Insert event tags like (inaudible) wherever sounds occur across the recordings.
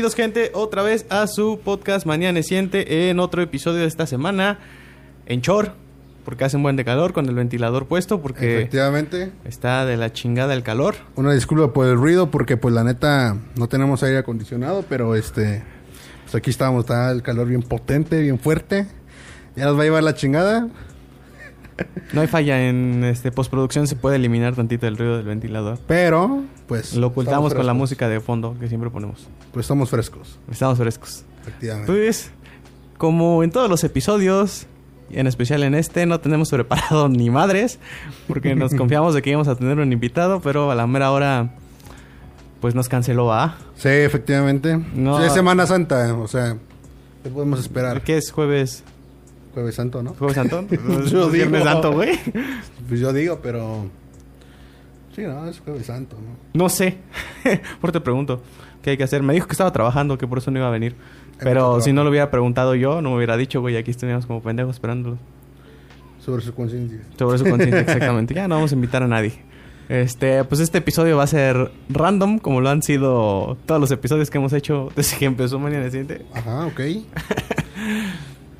Bienvenidos, gente, otra vez a su podcast Mañana Siente en otro episodio de esta semana en Chor, porque hace un buen de calor con el ventilador puesto, porque Efectivamente. está de la chingada el calor. Una disculpa por el ruido porque pues la neta no tenemos aire acondicionado, pero este pues aquí estamos, está el calor bien potente, bien fuerte. Ya nos va a llevar la chingada. (laughs) No hay falla en este postproducción, se puede eliminar tantito el ruido del ventilador. Pero pues Lo ocultamos con la música de fondo que siempre ponemos. Pues estamos frescos, Estamos frescos. efectivamente. Pues, como en todos los episodios, en especial en este, no tenemos preparado ni madres, porque nos (laughs) confiamos de que íbamos a tener un invitado, pero a la mera hora, pues nos canceló, ¿ah? Sí, efectivamente. No. Sí, es Semana Santa, o sea, ¿qué podemos esperar? ¿Qué es jueves? Jueves Santo, ¿no? ¿Jueves Santo? (laughs) Yo Viernes digo. Santo, güey. Pues yo digo, pero sí, no, es Jueves Santo, ¿no? No sé. (laughs) por te pregunto. ¿Qué hay que hacer? Me dijo que estaba trabajando, que por eso no iba a venir. Pero si no lo hubiera preguntado yo, no me hubiera dicho, güey. Aquí estuvimos como pendejos esperándolo. Sobre su conciencia. Sobre su conciencia, (laughs) exactamente. Ya no vamos a invitar a nadie. Este, pues este episodio va a ser random, como lo han sido todos los episodios que hemos hecho desde que empezó Mañana Siguiente. Ajá, ok.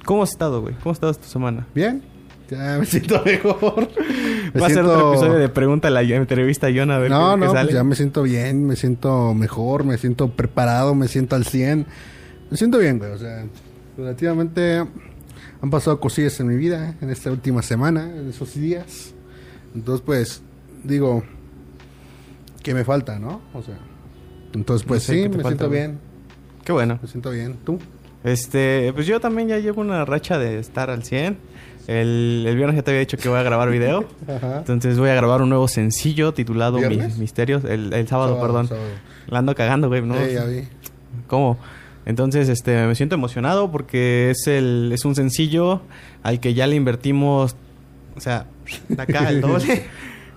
¿Cómo has estado, güey? ¿Cómo has estado esta semana? Bien. Ya me siento mejor. (laughs) Me va a ser siento- otro episodio de pregunta a la entrevista a John a ver No, qué, qué no, sale. pues ya me siento bien, me siento mejor, me siento preparado, me siento al 100. Me siento bien, güey. O sea, relativamente han pasado cosillas en mi vida en esta última semana, en esos días. Entonces, pues, digo, que me falta, ¿no? O sea, entonces, pues No sé, sí, ¿qué me falta, siento güey? bien, Qué bueno. me siento bien. ¿Tú? Este, pues yo también ya llevo una racha de estar al 100. El, el viernes ya te había dicho que voy a grabar video. (laughs) Ajá. Entonces voy a grabar un nuevo sencillo titulado. Mis Misterios. El, el sábado, perdón. sábado. La ando cagando, güey. ¿no? Sí, ya vi. ¿Cómo? Entonces, este, me siento emocionado porque es el, es un sencillo al que ya le invertimos, o sea, de acá el doble. (laughs)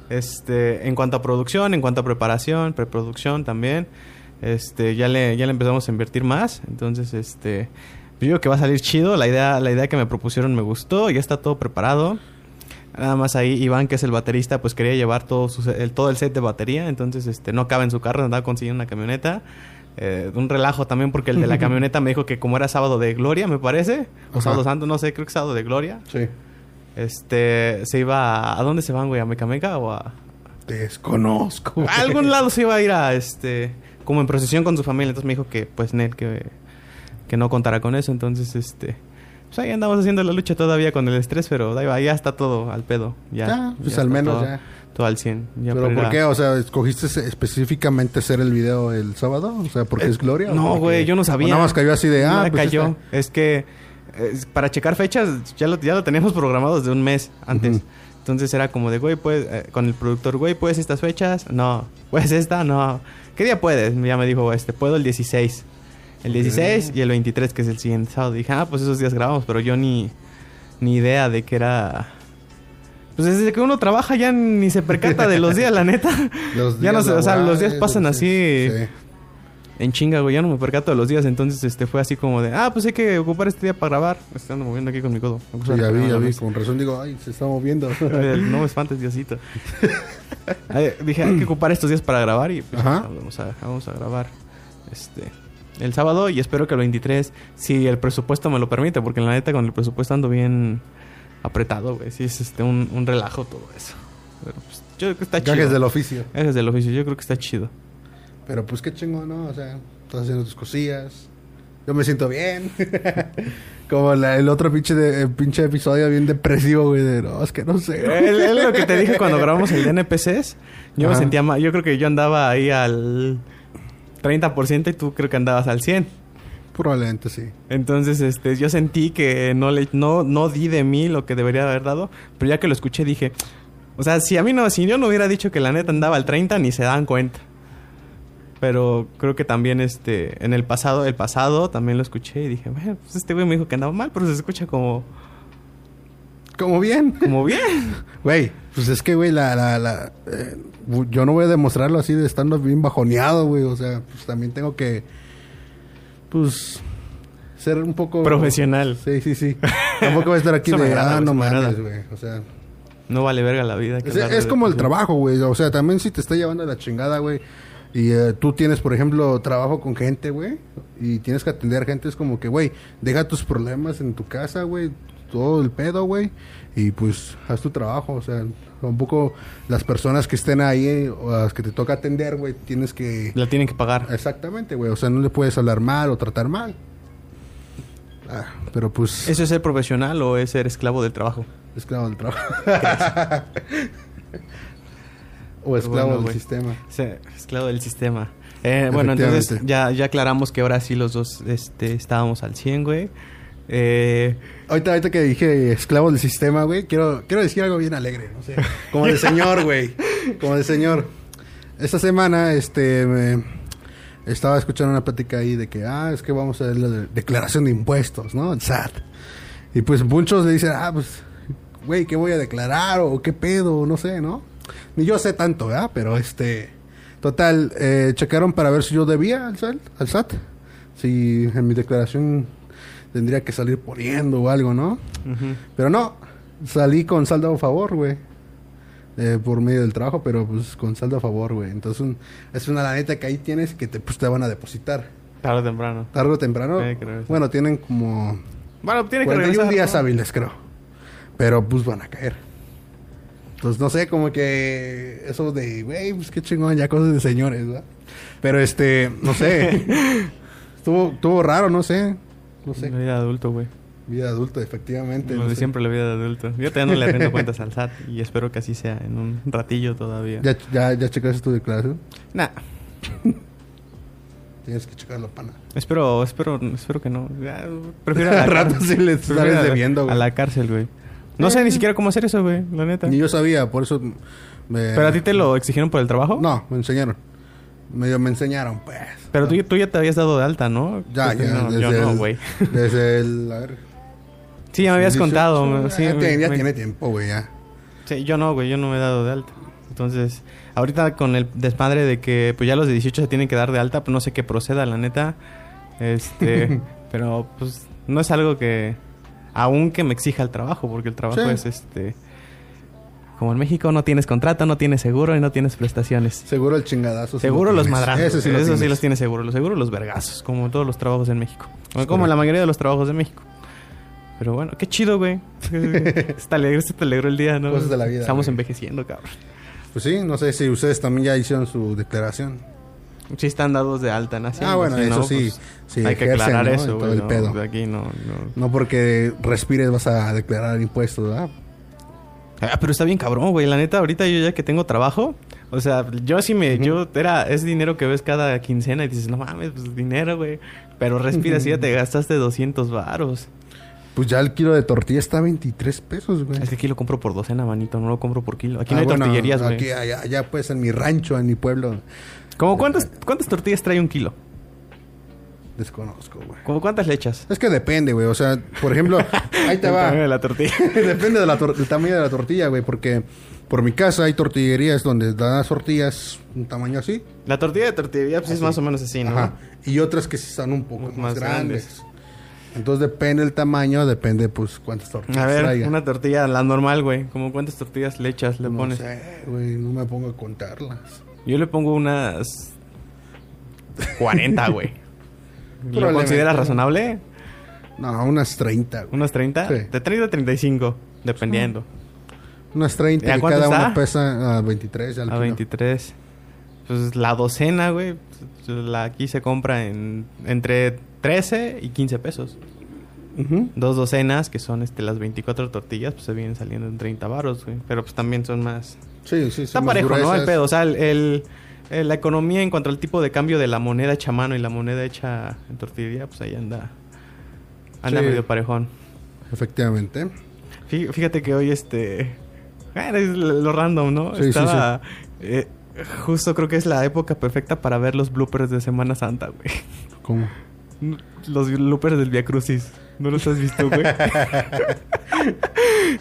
Este, en cuanto a producción, en cuanto a preparación, preproducción también, este, ya le, ya le empezamos a invertir más. Entonces, este, yo digo que va a salir chido. La idea, la idea que me propusieron me gustó, ya está todo preparado. Nada más ahí Iván, que es el baterista, pues quería llevar todo, su, el, todo el set de batería. Entonces, este, no cabe en su carro, andaba consiguiendo una camioneta. Eh, un relajo también porque el de la (laughs) camioneta me dijo que como era sábado de gloria, me parece. O Ajá. sábado santo, no sé, creo que sábado de gloria. Sí. Este, se iba a... ¿A dónde se van, güey? ¿A Mecameca o a...? Desconozco. A algún lado se iba a ir a, este... Como en procesión con su familia. Entonces me dijo que, pues, Nel, que... Que no contara con eso. Entonces, este... Pues ahí andamos haciendo la lucha todavía con el estrés, pero da igual, ya está todo al pedo. Ya, Ya, pues ya al menos todo, ya. Todo al 100. Ya ¿Pero por a- qué? O sea, ¿escogiste específicamente hacer el video el sábado? O sea, ¿porque es Gloria? No, güey, yo no sabía. nada más cayó así de, No ah, me pues cayó. esta. Es que eh, para checar fechas ya lo, ya lo teníamos programado desde un mes antes. Entonces era como de, güey, pues, eh, con el productor, güey, ¿puedes estas fechas? No. (laughs) ¿Puedes esta? No. ¿Qué día puedes? Ya me dijo, este, puedo el 16. El 16 y el 23, que es el siguiente sábado. Dije, ah, pues esos días grabamos, pero yo ni, ni idea de que era... Pues desde que uno trabaja ya ni se percata de los días, la neta. (laughs) Los ya no días sé, o sea, los días pasan así días- en chinga, güey. Ya no me percato de los días. Entonces, este, fue así como de... Ah, pues hay que ocupar este día para grabar. Me estoy ando moviendo aquí con mi codo. Sí, ya vi, ya en vi. Con razón digo, ay, se está moviendo. (laughs) No me espantes, Diosito. (laughs) Ay, dije, hay que ocupar estos días para grabar y pues, Ajá. vamos, a, vamos a grabar este el sábado y espero que el 23, si el presupuesto me lo permite, porque la neta con el presupuesto ando bien apretado, güey. Sí, es este un, un relajo todo eso. Pero pues yo creo que está chido. Gajes del oficio. Gajes del oficio, yo creo que está chido. Pero pues qué chingo, ¿no? O sea, estás haciendo tus cosillas. Yo me siento bien. (laughs) Como la- el otro pinche, de, el pinche episodio bien depresivo, güey. De, no, es que no sé. Es lo que te dije cuando grabamos el de NPCs. Yo me Ajá. sentía mal. Yo creo que yo andaba ahí al 30% y tú creo que andabas al 100%. Probablemente sí. Entonces, este, yo sentí que no le, no, no di de mí lo que debería haber dado, pero ya que lo escuché dije, o sea, si a mí no, si yo no hubiera dicho que la neta andaba al 30, ni se dan cuenta. Pero creo que también, este, en el pasado, el pasado también lo escuché y dije, bueno, pues este güey me dijo que andaba mal, pero se escucha como, Como bien. como bien. (laughs) Güey, pues es que, güey, la, la, la, eh, yo no voy a demostrarlo así de estando bien bajoneado, güey. O sea, pues también tengo que, pues, ser un poco... Profesional. Sí, sí, sí. Tampoco voy a estar aquí (laughs) de, agrada, ah, no mames, güey. O sea, No vale verga la vida. que es, es como el trabajo, güey. O sea, también si te está llevando la chingada, güey. Y eh, tú tienes, por ejemplo, trabajo con gente, güey, y tienes que atender gente, es como que, güey, deja tus problemas en tu casa, güey, todo el pedo, güey, y pues haz tu trabajo, o sea, un poco las personas que estén ahí o las que te toca atender, güey, tienes que... La tienen que pagar. Exactamente, güey, o sea, no le puedes hablar mal o tratar mal. Ah, pero pues... ¿Eso es ser profesional o es ser esclavo del trabajo? Esclavo del trabajo. (laughs) o esclavo Bueno, del sistema. Sí, esclavo del sistema. Eh, bueno, entonces ya, ya aclaramos que ahora sí los dos este, estábamos al 100, güey. Eh, Ahorita, ahorita que dije esclavo del sistema, güey, quiero, quiero decir algo bien alegre, no sé. Como de señor, güey. Como de señor. Esta semana, este, me- estaba escuchando una plática ahí de que, ah, es que vamos a ver la de- declaración de impuestos, ¿no? El SAT. Y pues muchos le dicen, ah, pues, güey, ¿qué voy a declarar? O qué pedo, no sé, ¿no? Ni yo sé tanto, ¿verdad? Pero este, total, eh, checaron para ver si yo debía al SAT, al SAT. Si en mi declaración tendría que salir poniendo o algo, ¿no? Pero no, salí con saldo a favor, güey. Eh, por medio del trabajo, pero pues con saldo a favor, güey. Entonces un- es una laneta que ahí tienes que te, pues, te van a depositar. Tarde o temprano. Tarde o temprano. Que regresar. bueno, tienen como Bueno, tiene que 41 regresar. días ¿no? hábiles, creo. Pero pues van a caer. Entonces no sé, como que eso de, güey, pues qué chingón, ya cosas de señores, ¿verdad? Pero este, no sé. (laughs) estuvo, estuvo raro, no sé. No sé. Vida de adulto, güey. Vida de adulto, efectivamente. No sé. siempre la vida de adulto. Yo todavía no le rindo cuentas al SAT y espero que así sea en un ratillo todavía. ¿Ya, ya, ya checaste tu declaración? Nah, (laughs) Tienes que checarlo, pana. espero, espero, espero que no. Prefiero (laughs) a la rato sí le sales a la- debiendo, güey. A la cárcel, güey. No sé ni siquiera cómo hacer eso, güey, la neta. Ni yo sabía, por eso me... ¿Pero a ti te lo exigieron por el trabajo? No, me enseñaron. Medio me enseñaron, pues. Pero tú, tú ya te habías dado de alta, ¿no? Ya, Yo ya, no, desde yo no, güey. (laughs) Desde el... A ver... Sí, ya me habías 18, contado. Sí, ya, me- ya me- tiene tiempo, güey, ya. Sí, yo no, güey, yo no me he dado de alta. Entonces, ahorita con el desmadre de que pues ya los de 18 se tienen que dar de alta, pues no sé qué proceda, la neta. Este, (laughs) pero pues no es algo que aún que me exija el trabajo, porque el trabajo Sí. es este como en México no tienes contrato, no tienes seguro y no tienes prestaciones. Seguro el chingadazo. sí Seguro lo los tienes. madrazos. Ese sí lo Eso sí tienes. los tiene seguro. Los seguros los vergazos, como todos los trabajos en México. Como la mayoría de los trabajos de México. Pero bueno, qué chido, güey. (laughs) Está alegre, se te alegró el día, ¿no? Cosas de la vida, Estamos güey. envejeciendo, cabrón. Pues sí, no sé si ustedes también ya hicieron su declaración. Sí están dados de alta en Hacienda, Ah, bueno, si eso no, sí. pues, sí hay que aclarar ¿no? eso, güey. el no, pedo. de aquí no, no. No porque respires vas a declarar impuestos, ¿verdad? Ah, pero está bien cabrón, güey. La neta, ahorita yo ya que tengo trabajo, o sea, yo sí me, yo era, es dinero que ves cada quincena y dices, no mames, pues dinero, güey. Pero respiras y ya te gastaste 200 varos. Pues ya el kilo de tortilla está a 23 pesos, güey. Es que aquí lo compro por docena, manito, no lo compro por kilo. Aquí Ah, no hay bueno, tortillerías, güey. Aquí, allá, allá, pues en mi rancho, en mi pueblo, ¿Cómo cuántas, cuántas tortillas trae un kilo? desconozco, güey. ¿Cómo cuántas le echas? Es que depende, güey. O sea, por ejemplo, (laughs) ahí te El va. tamaño de la tortilla. (laughs) depende de del tamaño de la tortilla, güey. Porque por mi casa hay tortillerías donde dan las tortillas un tamaño así. La tortilla de tortillería pues, es Así. más o menos así, ¿no? Ajá. Y otras que sí están un poco Más más, grandes. grandes. Entonces depende el tamaño, depende pues cuántas tortillas A ver, traiga. una tortilla, la normal, güey. ¿Cómo cuántas tortillas le echas, le no pones? sé, güey, no me pongo a contarlas. Yo le pongo unas 40, güey. (laughs) ¿Lo consideras razonable? No, unas 30, güey. ¿Unas 30? Sí. De 30 a 35, dependiendo. Unas 30 ¿Y cada está? una pesa a 23 al A kilo. 23. Pues la docena, güey, la aquí se compra en entre 13 y 15 pesos. Ujú. Dos docenas, que son este las 24 tortillas, pues se vienen saliendo en 30 baros, güey. Pero pues también son más... Sí, sí, Está parejo, ¿no? El pedo. O sea, el, el- el- la economía en cuanto al tipo de cambio de la moneda hecha a mano y la moneda hecha en tortillería, pues ahí anda. Anda Sí. medio parejón. Efectivamente. Fí- Fíjate que hoy este... es lo random, ¿no? Sí, sí, Estaba... eh, justo creo que es la época perfecta para ver los bloopers de Semana Santa, güey. ¿Cómo? Los bloopers del Via Crucis. ¿No los has visto, güey? (laughs)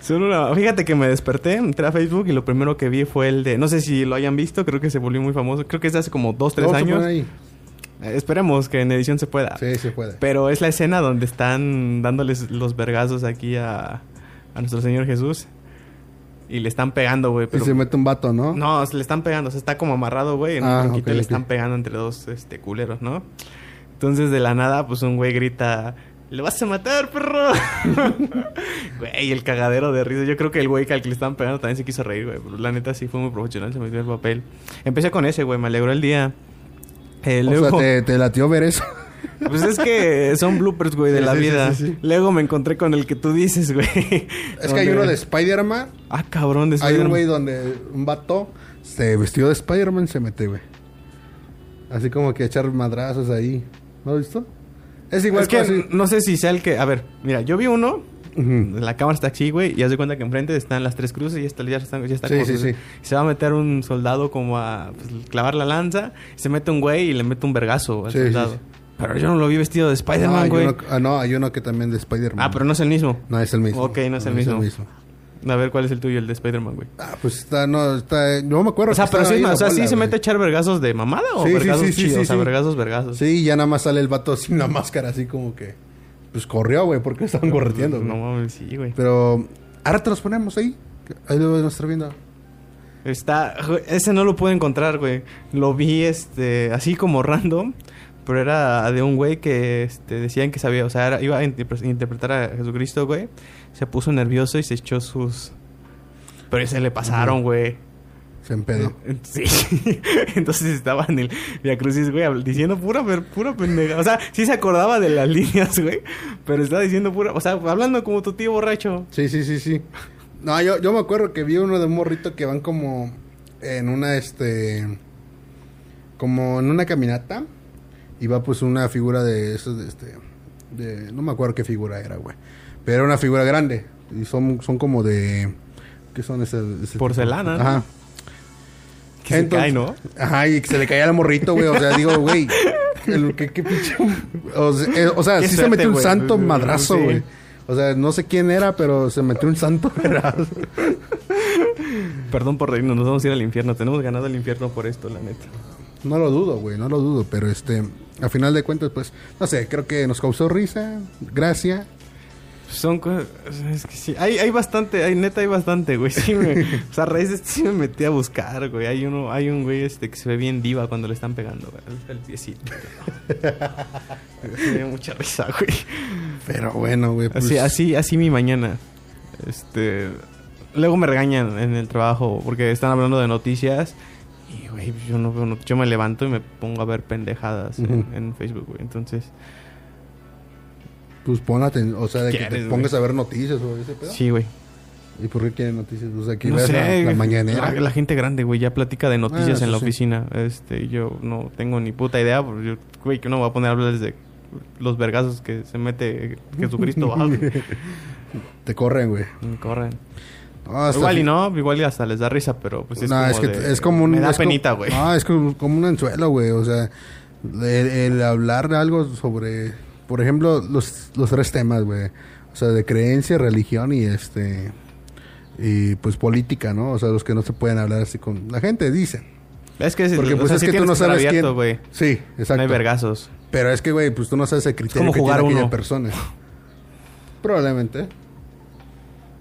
Son una... Fíjate que me desperté, entré a Facebook y lo primero que vi fue el de... No sé si lo hayan visto, creo que se volvió muy famoso. Creo que es de hace como dos, tres años. ahí. Eh, esperemos que en edición se pueda. Sí, se puede. Pero es la escena donde están dándoles los vergazos aquí a, a nuestro Señor Jesús. y le están pegando, güey. Y se mete un vato, ¿no? No, se le están pegando, o sea, está como amarrado, güey, en Ah, un tronquito y ok, le están pegando entre dos este culeros, ¿no? Entonces de la nada, pues un güey grita, "¡Le vas a matar, perro!" (laughs) güey, el cagadero de risa. Yo creo que el güey que al que le estaban pegando también se quiso reír, güey. Pero la neta sí fue muy profesional, se metió el papel. Empecé con ese, güey, me alegró el día. Eh, o sea, te, te latió ver eso. pues es que son bloopers, güey, de Sí, la sí, vida. sí. Luego me encontré con el que tú dices, güey. Es que hay uno de Spider-Man. Ah, cabrón, de Hay un Spider-Man. güey donde un vato se vestió de Spider-Man y se mete, güey. Así como que echar madrazos ahí. ¿No lo has visto? Es igual Es que así. no sé si sea el que... A ver, mira, yo vi uno. La cámara está así, güey, y haz de cuenta que enfrente están las tres cruces y está, ya está, ya está Sí, sí, sí. Se va a meter un soldado como a pues, clavar la lanza, se mete un güey y le mete un vergazo al soldado. Pero yo no lo vi vestido de No, Spider-Man, hay güey. uno- ah, no, hay uno que también de Spider-Man. Ah, pero no es el mismo. No es el mismo. Ok, no es el mismo. A ver, ¿cuál es el tuyo, el de Spider-Man, güey? Ah, pues está, no, está, no me acuerdo. O sea, pero sí, o sea, sí se mete a echar vergazos de mamada o Sí, vergazos sí, sí, chidos, o sea, vergazos, vergazos. Sí, ya nada más sale el vato sin la máscara, así como que. Pues corrió, güey, porque estaban correteando. No güey. mames, sí, güey. Pero. Ahora te los ponemos ahí. Ahí lo van a estar viendo. Está, ese no lo pude encontrar, güey. Lo vi, este, así como random, pero era de un güey que, este, decían que sabía, o sea, era- iba a interpre- interpretar a Jesucristo, güey. Se puso nervioso y se echó sus... Pero se le pasaron, güey. Se empedó. Eh, Sí. (laughs) Entonces estaba en el Via Crucis, güey, diciendo pura, pura pendeja. O sea, sí se acordaba de las (laughs) líneas, güey. Pero estaba diciendo pura... O sea, hablando como tu tío borracho. Sí, sí, sí, sí. No, yo, yo me acuerdo que vi uno de un morrito que van como en una, este, como en una caminata y va pues una figura de esos, de este, de, no me acuerdo qué figura era, güey. Pero era una figura grande y son, son como de, ¿qué son esas? Porcelana. Ajá. Que se cae, ¿no? Ajá, y que se le caía al morrito, güey. O sea, digo, güey, ¿qué, qué pinche? O sea, eh, o sea, Qué sí se metió un santo madrazo, Sí. güey. O sea, no sé quién era, pero se metió un santo (laughs) madrazo. Perdón por reírnos, nos vamos a ir al infierno. Tenemos ganado el infierno por esto, la neta. No lo dudo, güey, no lo dudo, pero este, a final de cuentas, pues, no sé, creo que nos causó risa, gracia. Son cosas... Es que sí. Hay, hay bastante, hay neta hay bastante, güey. (laughs) Sí me... o sea, a raíz de esto sí me metí a buscar, güey. Hay uno, hay un güey este que se ve bien diva cuando le están pegando, güey. El piecito. (laughs) me dio mucha risa, güey. Pero bueno, güey, pues, Así, así, así mi mañana. Este... Luego me regañan en el trabajo porque están hablando de noticias. Y, güey, yo no Yo me levanto y me pongo a ver pendejadas en, Facebook, güey. Entonces... pues pon atención, o sea, de que te ¿Quieres, pongas a ver noticias o ese pedo. Sí, güey. ¿Y por qué quieren noticias? O sea, que No veas sé, la, la mañanera. La, la gente grande, güey, ya platica de noticias Ah, en la sí. oficina. Este, yo no tengo ni puta idea, porque yo, güey, que no voy a poner a hablar de los vergazos que se mete Jesucristo (laughs) bajo. Te corren, güey. Corren. No, igual y no, igual y hasta les da risa, pero pues es No, como es que de- es como un... Me da es penita, güey. No, es como, como un anzuelo, güey. O sea, el, el hablar de algo sobre... Por ejemplo, los, los tres temas, güey. O sea, de creencia, religión y este... Y pues política, ¿no? O sea, los que no se pueden hablar así con... La gente dice. Es que, Porque o pues sea, es sí que tú no sabes abierto, quién... Sí, No exacto. hay vergazos. Pero es que, güey, pues tú no sabes el criterio como que jugar tiene aquella uno. persona. Probablemente.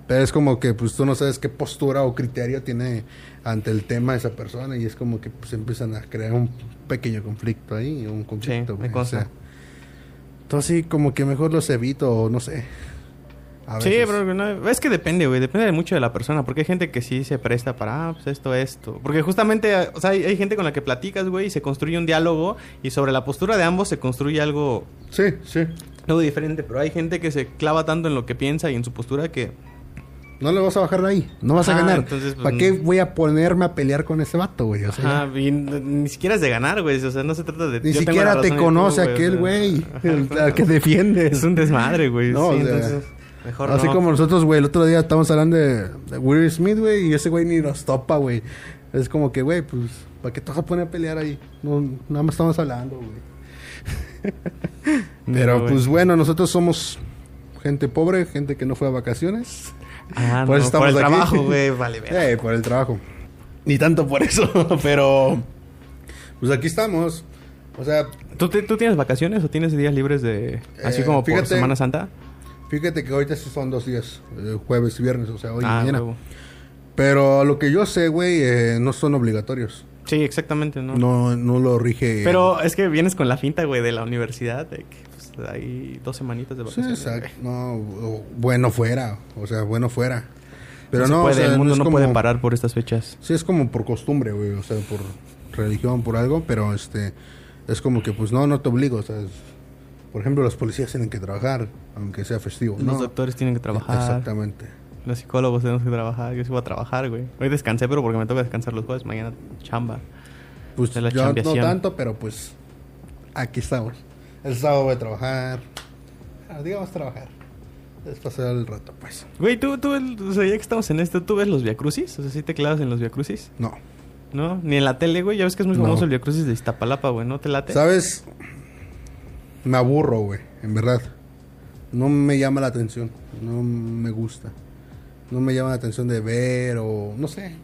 Pero es como que, pues tú no sabes qué postura o criterio tiene ante el tema esa persona y es como que pues empiezan a crear un pequeño conflicto ahí, un conflicto. me o consta. sea, entonces sí, como que mejor los evito o no sé. A Sí, veces. pero no, es que depende, güey. Depende de mucho de la persona. Porque hay gente que sí se presta para, ah, pues esto, esto. Porque justamente, o sea, hay, hay gente con la que platicas, güey, y se construye un diálogo. Y sobre la postura de ambos se construye algo, Sí, sí. algo diferente. Pero hay gente que se clava tanto en lo que piensa y en su postura que... No le vas a bajar de ahí. No vas a Ajá, ganar. entonces, pues, ¿Para qué voy a ponerme a pelear con ese vato, güey? O sea, Ajá, y n- ni siquiera es de ganar, güey. O sea, no se trata de... Ni yo siquiera te tú, conoce aquel güey, (laughs) (laughs) el- al que defiendes. Es un desmadre, güey. No, sí, o sea, entonces... Mejor Así no. como nosotros, güey, el otro día estábamos hablando de, de Will Smith, güey, y ese güey ni nos topa, güey. Es como que, güey, pues, ¿para qué te vas a poner a pelear ahí? No, nada más estamos hablando, güey. (laughs) Pero, pues, bueno, nosotros somos gente pobre, gente que no fue a vacaciones. Ah, por no, eso por el aquí. trabajo, güey. Vale. Eh, por el trabajo. Ni tanto por eso, (laughs) pero... Pues aquí estamos. O sea, ¿Tú, te- ¿Tú tienes vacaciones o tienes días libres de... Así Eh, como por fíjate- Semana Santa? fíjate que ahorita sí son dos días, eh, jueves y viernes, o sea, hoy y ah, mañana. huevo. Pero lo que yo sé, güey, eh, no son obligatorios. Sí, exactamente, ¿no? No, no lo rige. Pero es que vienes con la finta, güey, de la universidad, de que hay dos semanitas de Sí, vacaciones. exacto. güey. No, bueno fuera. O sea, bueno fuera. Pero no, puede, o sea, el mundo no como- puede parar por estas fechas. Sí, es como por costumbre, güey. O sea, por religión, por algo. Pero este. Es como que, pues no, no te obligo. O sea, es- por ejemplo, los policías tienen que trabajar, aunque sea festivo. Los ¿no? doctores tienen que trabajar. Exactamente. Los psicólogos tenemos que trabajar. Yo sí voy a trabajar, güey. Hoy descansé, pero porque me toca descansar los jueves. Mañana chamba. Pues la yo no tanto, pero pues aquí estamos. El sábado voy a trabajar. Ah, digamos trabajar. Es pasar el rato, pues. Güey, ¿tú, tú, o sea, ya que estamos en esto, ¿tú ves los Viacrucis? O sea, ¿sí te clavas en los Viacrucis? No. ¿No? Ni en la tele, güey. Ya ves que es muy No. famoso el Viacrucis de Iztapalapa, güey. ¿No te late? ¿Sabes? Me aburro, güey, en verdad. No me llama la atención. No me gusta. No me llama la atención de ver o... No sé.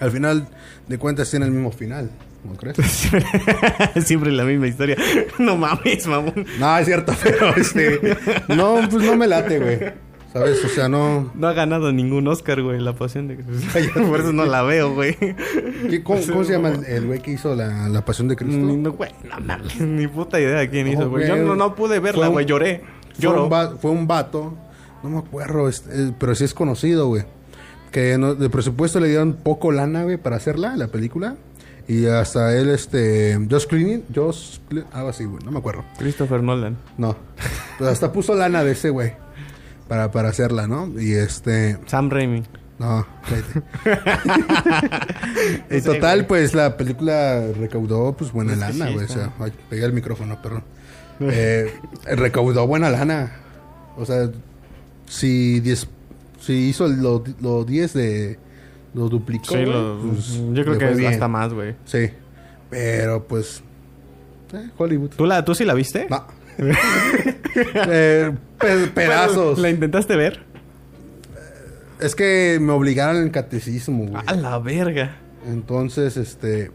Al final de cuentas tiene el mismo final. ¿No crees? (laughs) Siempre la misma historia. no mames, mamón. no, es cierto, pero este... No, pues no me late, güey. ¿Sabes? O sea, no... No ha ganado ningún Oscar, güey, la pasión de (laughs) Por eso no la veo, güey. ¿Qué- cómo, cómo se llama el- güey que hizo la, la Pasión de Cristo? Ni, no, güey, no mames, ni puta idea de quién hizo, güey. Yo no, no pude verla, Fue güey. Lloré. Fue Lloro. un, fue un vato, no me acuerdo, este, eh, pero sí es conocido, güey. Que no- de presupuesto le dieron poco lana, güey, para hacerla, la película. Y hasta él, este, Josh Clooney, Josh, algo así, güey, no me acuerdo. Christopher Nolan. No, pero hasta puso lana de ese, güey, para, para hacerla, ¿no? Y este, Sam Raimi. no, sé, (laughs) total, pues la película recaudó, pues, buena lana, güey. o sea, ay, pegué el micrófono, perdón. Eh, recaudó buena lana. O sea, si 10 si hizo lo, lo 10 de lo duplicó, Sí, lo- pues, yo creo que es hasta más, güey. Sí. Pero pues eh, Hollywood. ¿Tú, la, ¿Tú sí la viste? No. (laughs) Eh, pe- pedazos. ¿La intentaste ver? Es que me obligaron en catecismo, güey. A la verga. Entonces, este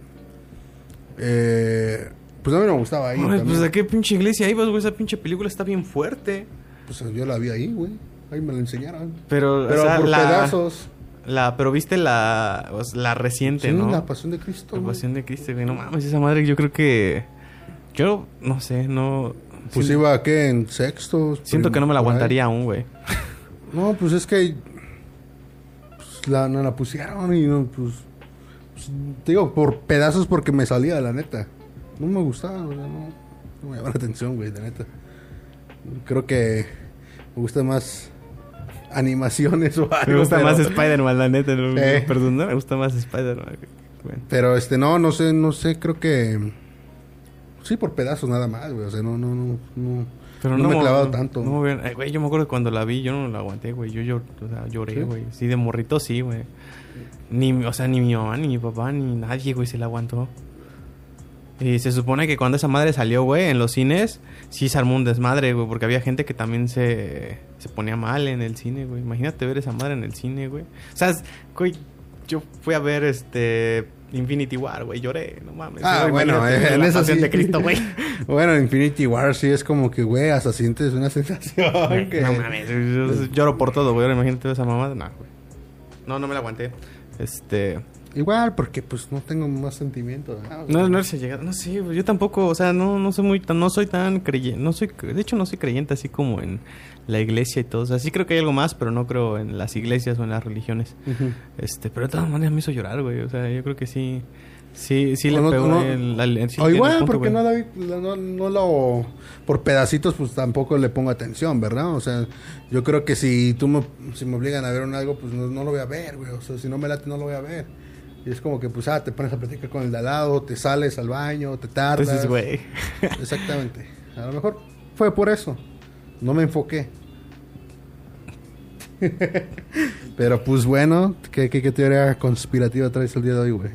eh, pues a mí no me gustaba ahí. Pues a qué pinche iglesia ibas, güey. Esa pinche película está bien fuerte. Pues yo la vi ahí, güey. Ahí me la enseñaron. Pero, Pero o sea, por la, pedazos. La... Pero viste la... la reciente, Sí, ¿no? la pasión de Cristo. La pasión de Cristo, güey. No mames, esa madre yo creo que... Yo, no sé, no... Pues siento, iba, ¿qué? En sexto. siento que no me la aguantaría aún, güey. No, pues es que... Pues la, no la pusieron y no, pues... pues, te digo, por pedazos porque me salía, la neta. No me gustaba, o sea, no, no me llamaba la atención, güey, la neta. Creo que me gusta más animaciones o algo. Me gusta pero- más Spider-Man, la neta. No. Perdón, no me gusta más Spider-Man. Bueno. Pero este, no, no sé, no sé, creo que... Sí, por pedazos nada más, güey. O sea, no, no, no, no. Pero no, no, me he clavado no- tanto. no, güey, eh, güey, yo me acuerdo que cuando la vi, yo no la aguanté, güey. Yo, yo o sea, lloré, ¿Sí? güey. Sí, de morrito, sí, güey. Ni, o sea, ni mi mamá, ni mi papá, ni nadie, güey, se la aguantó. Y se supone que cuando esa madre salió, güey, en los cines, sí se armó un desmadre, güey, porque había gente que también se, se ponía mal en el cine, güey. Imagínate ver esa madre en el cine, güey. O sea, güey, yo fui a ver este Infinity War, güey, lloré, no mames. Ah, bueno, eh, en eso sí. de Cristo, güey. (laughs) Bueno, Infinity War sí es como que, güey, hasta sientes una (laughs) sensación que... No mames, yo lloro por todo, güey. Ahora imagínate esa mamada. No, güey. No, no me la aguanté. Este. Igual, porque pues no tengo más sentimiento. ¿no? No, no se llega. No sé, yo tampoco. O sea, no, no soy muy tan. No soy tan creyente. No soy. De hecho, no soy creyente así como en la iglesia y todo. O sea, sí creo que hay algo más, pero no creo en las iglesias o en las religiones. Este, pero de todas maneras me hizo llorar, güey. O sea, yo creo que sí. Sí, sí le pegó no- el, el- el- sí o tiene igual, punto, porque güey. no, la vi- la- no, no lo... Por pedacitos, pues tampoco le pongo atención, ¿verdad? O sea, yo creo que si tú me, si me obligan a ver un algo, pues no, no lo voy a ver, güey. O sea, si no me late, no lo voy a ver. Y es como que, pues, ah, te pones a platicar con el de al lado, te sales al baño, te tardas. Entonces, güey. (laughs) Exactamente. A lo mejor fue por eso. No me enfoqué. (laughs) Pero pues bueno, ¿qué, qué, qué teoría conspirativa traes el día de hoy, güey?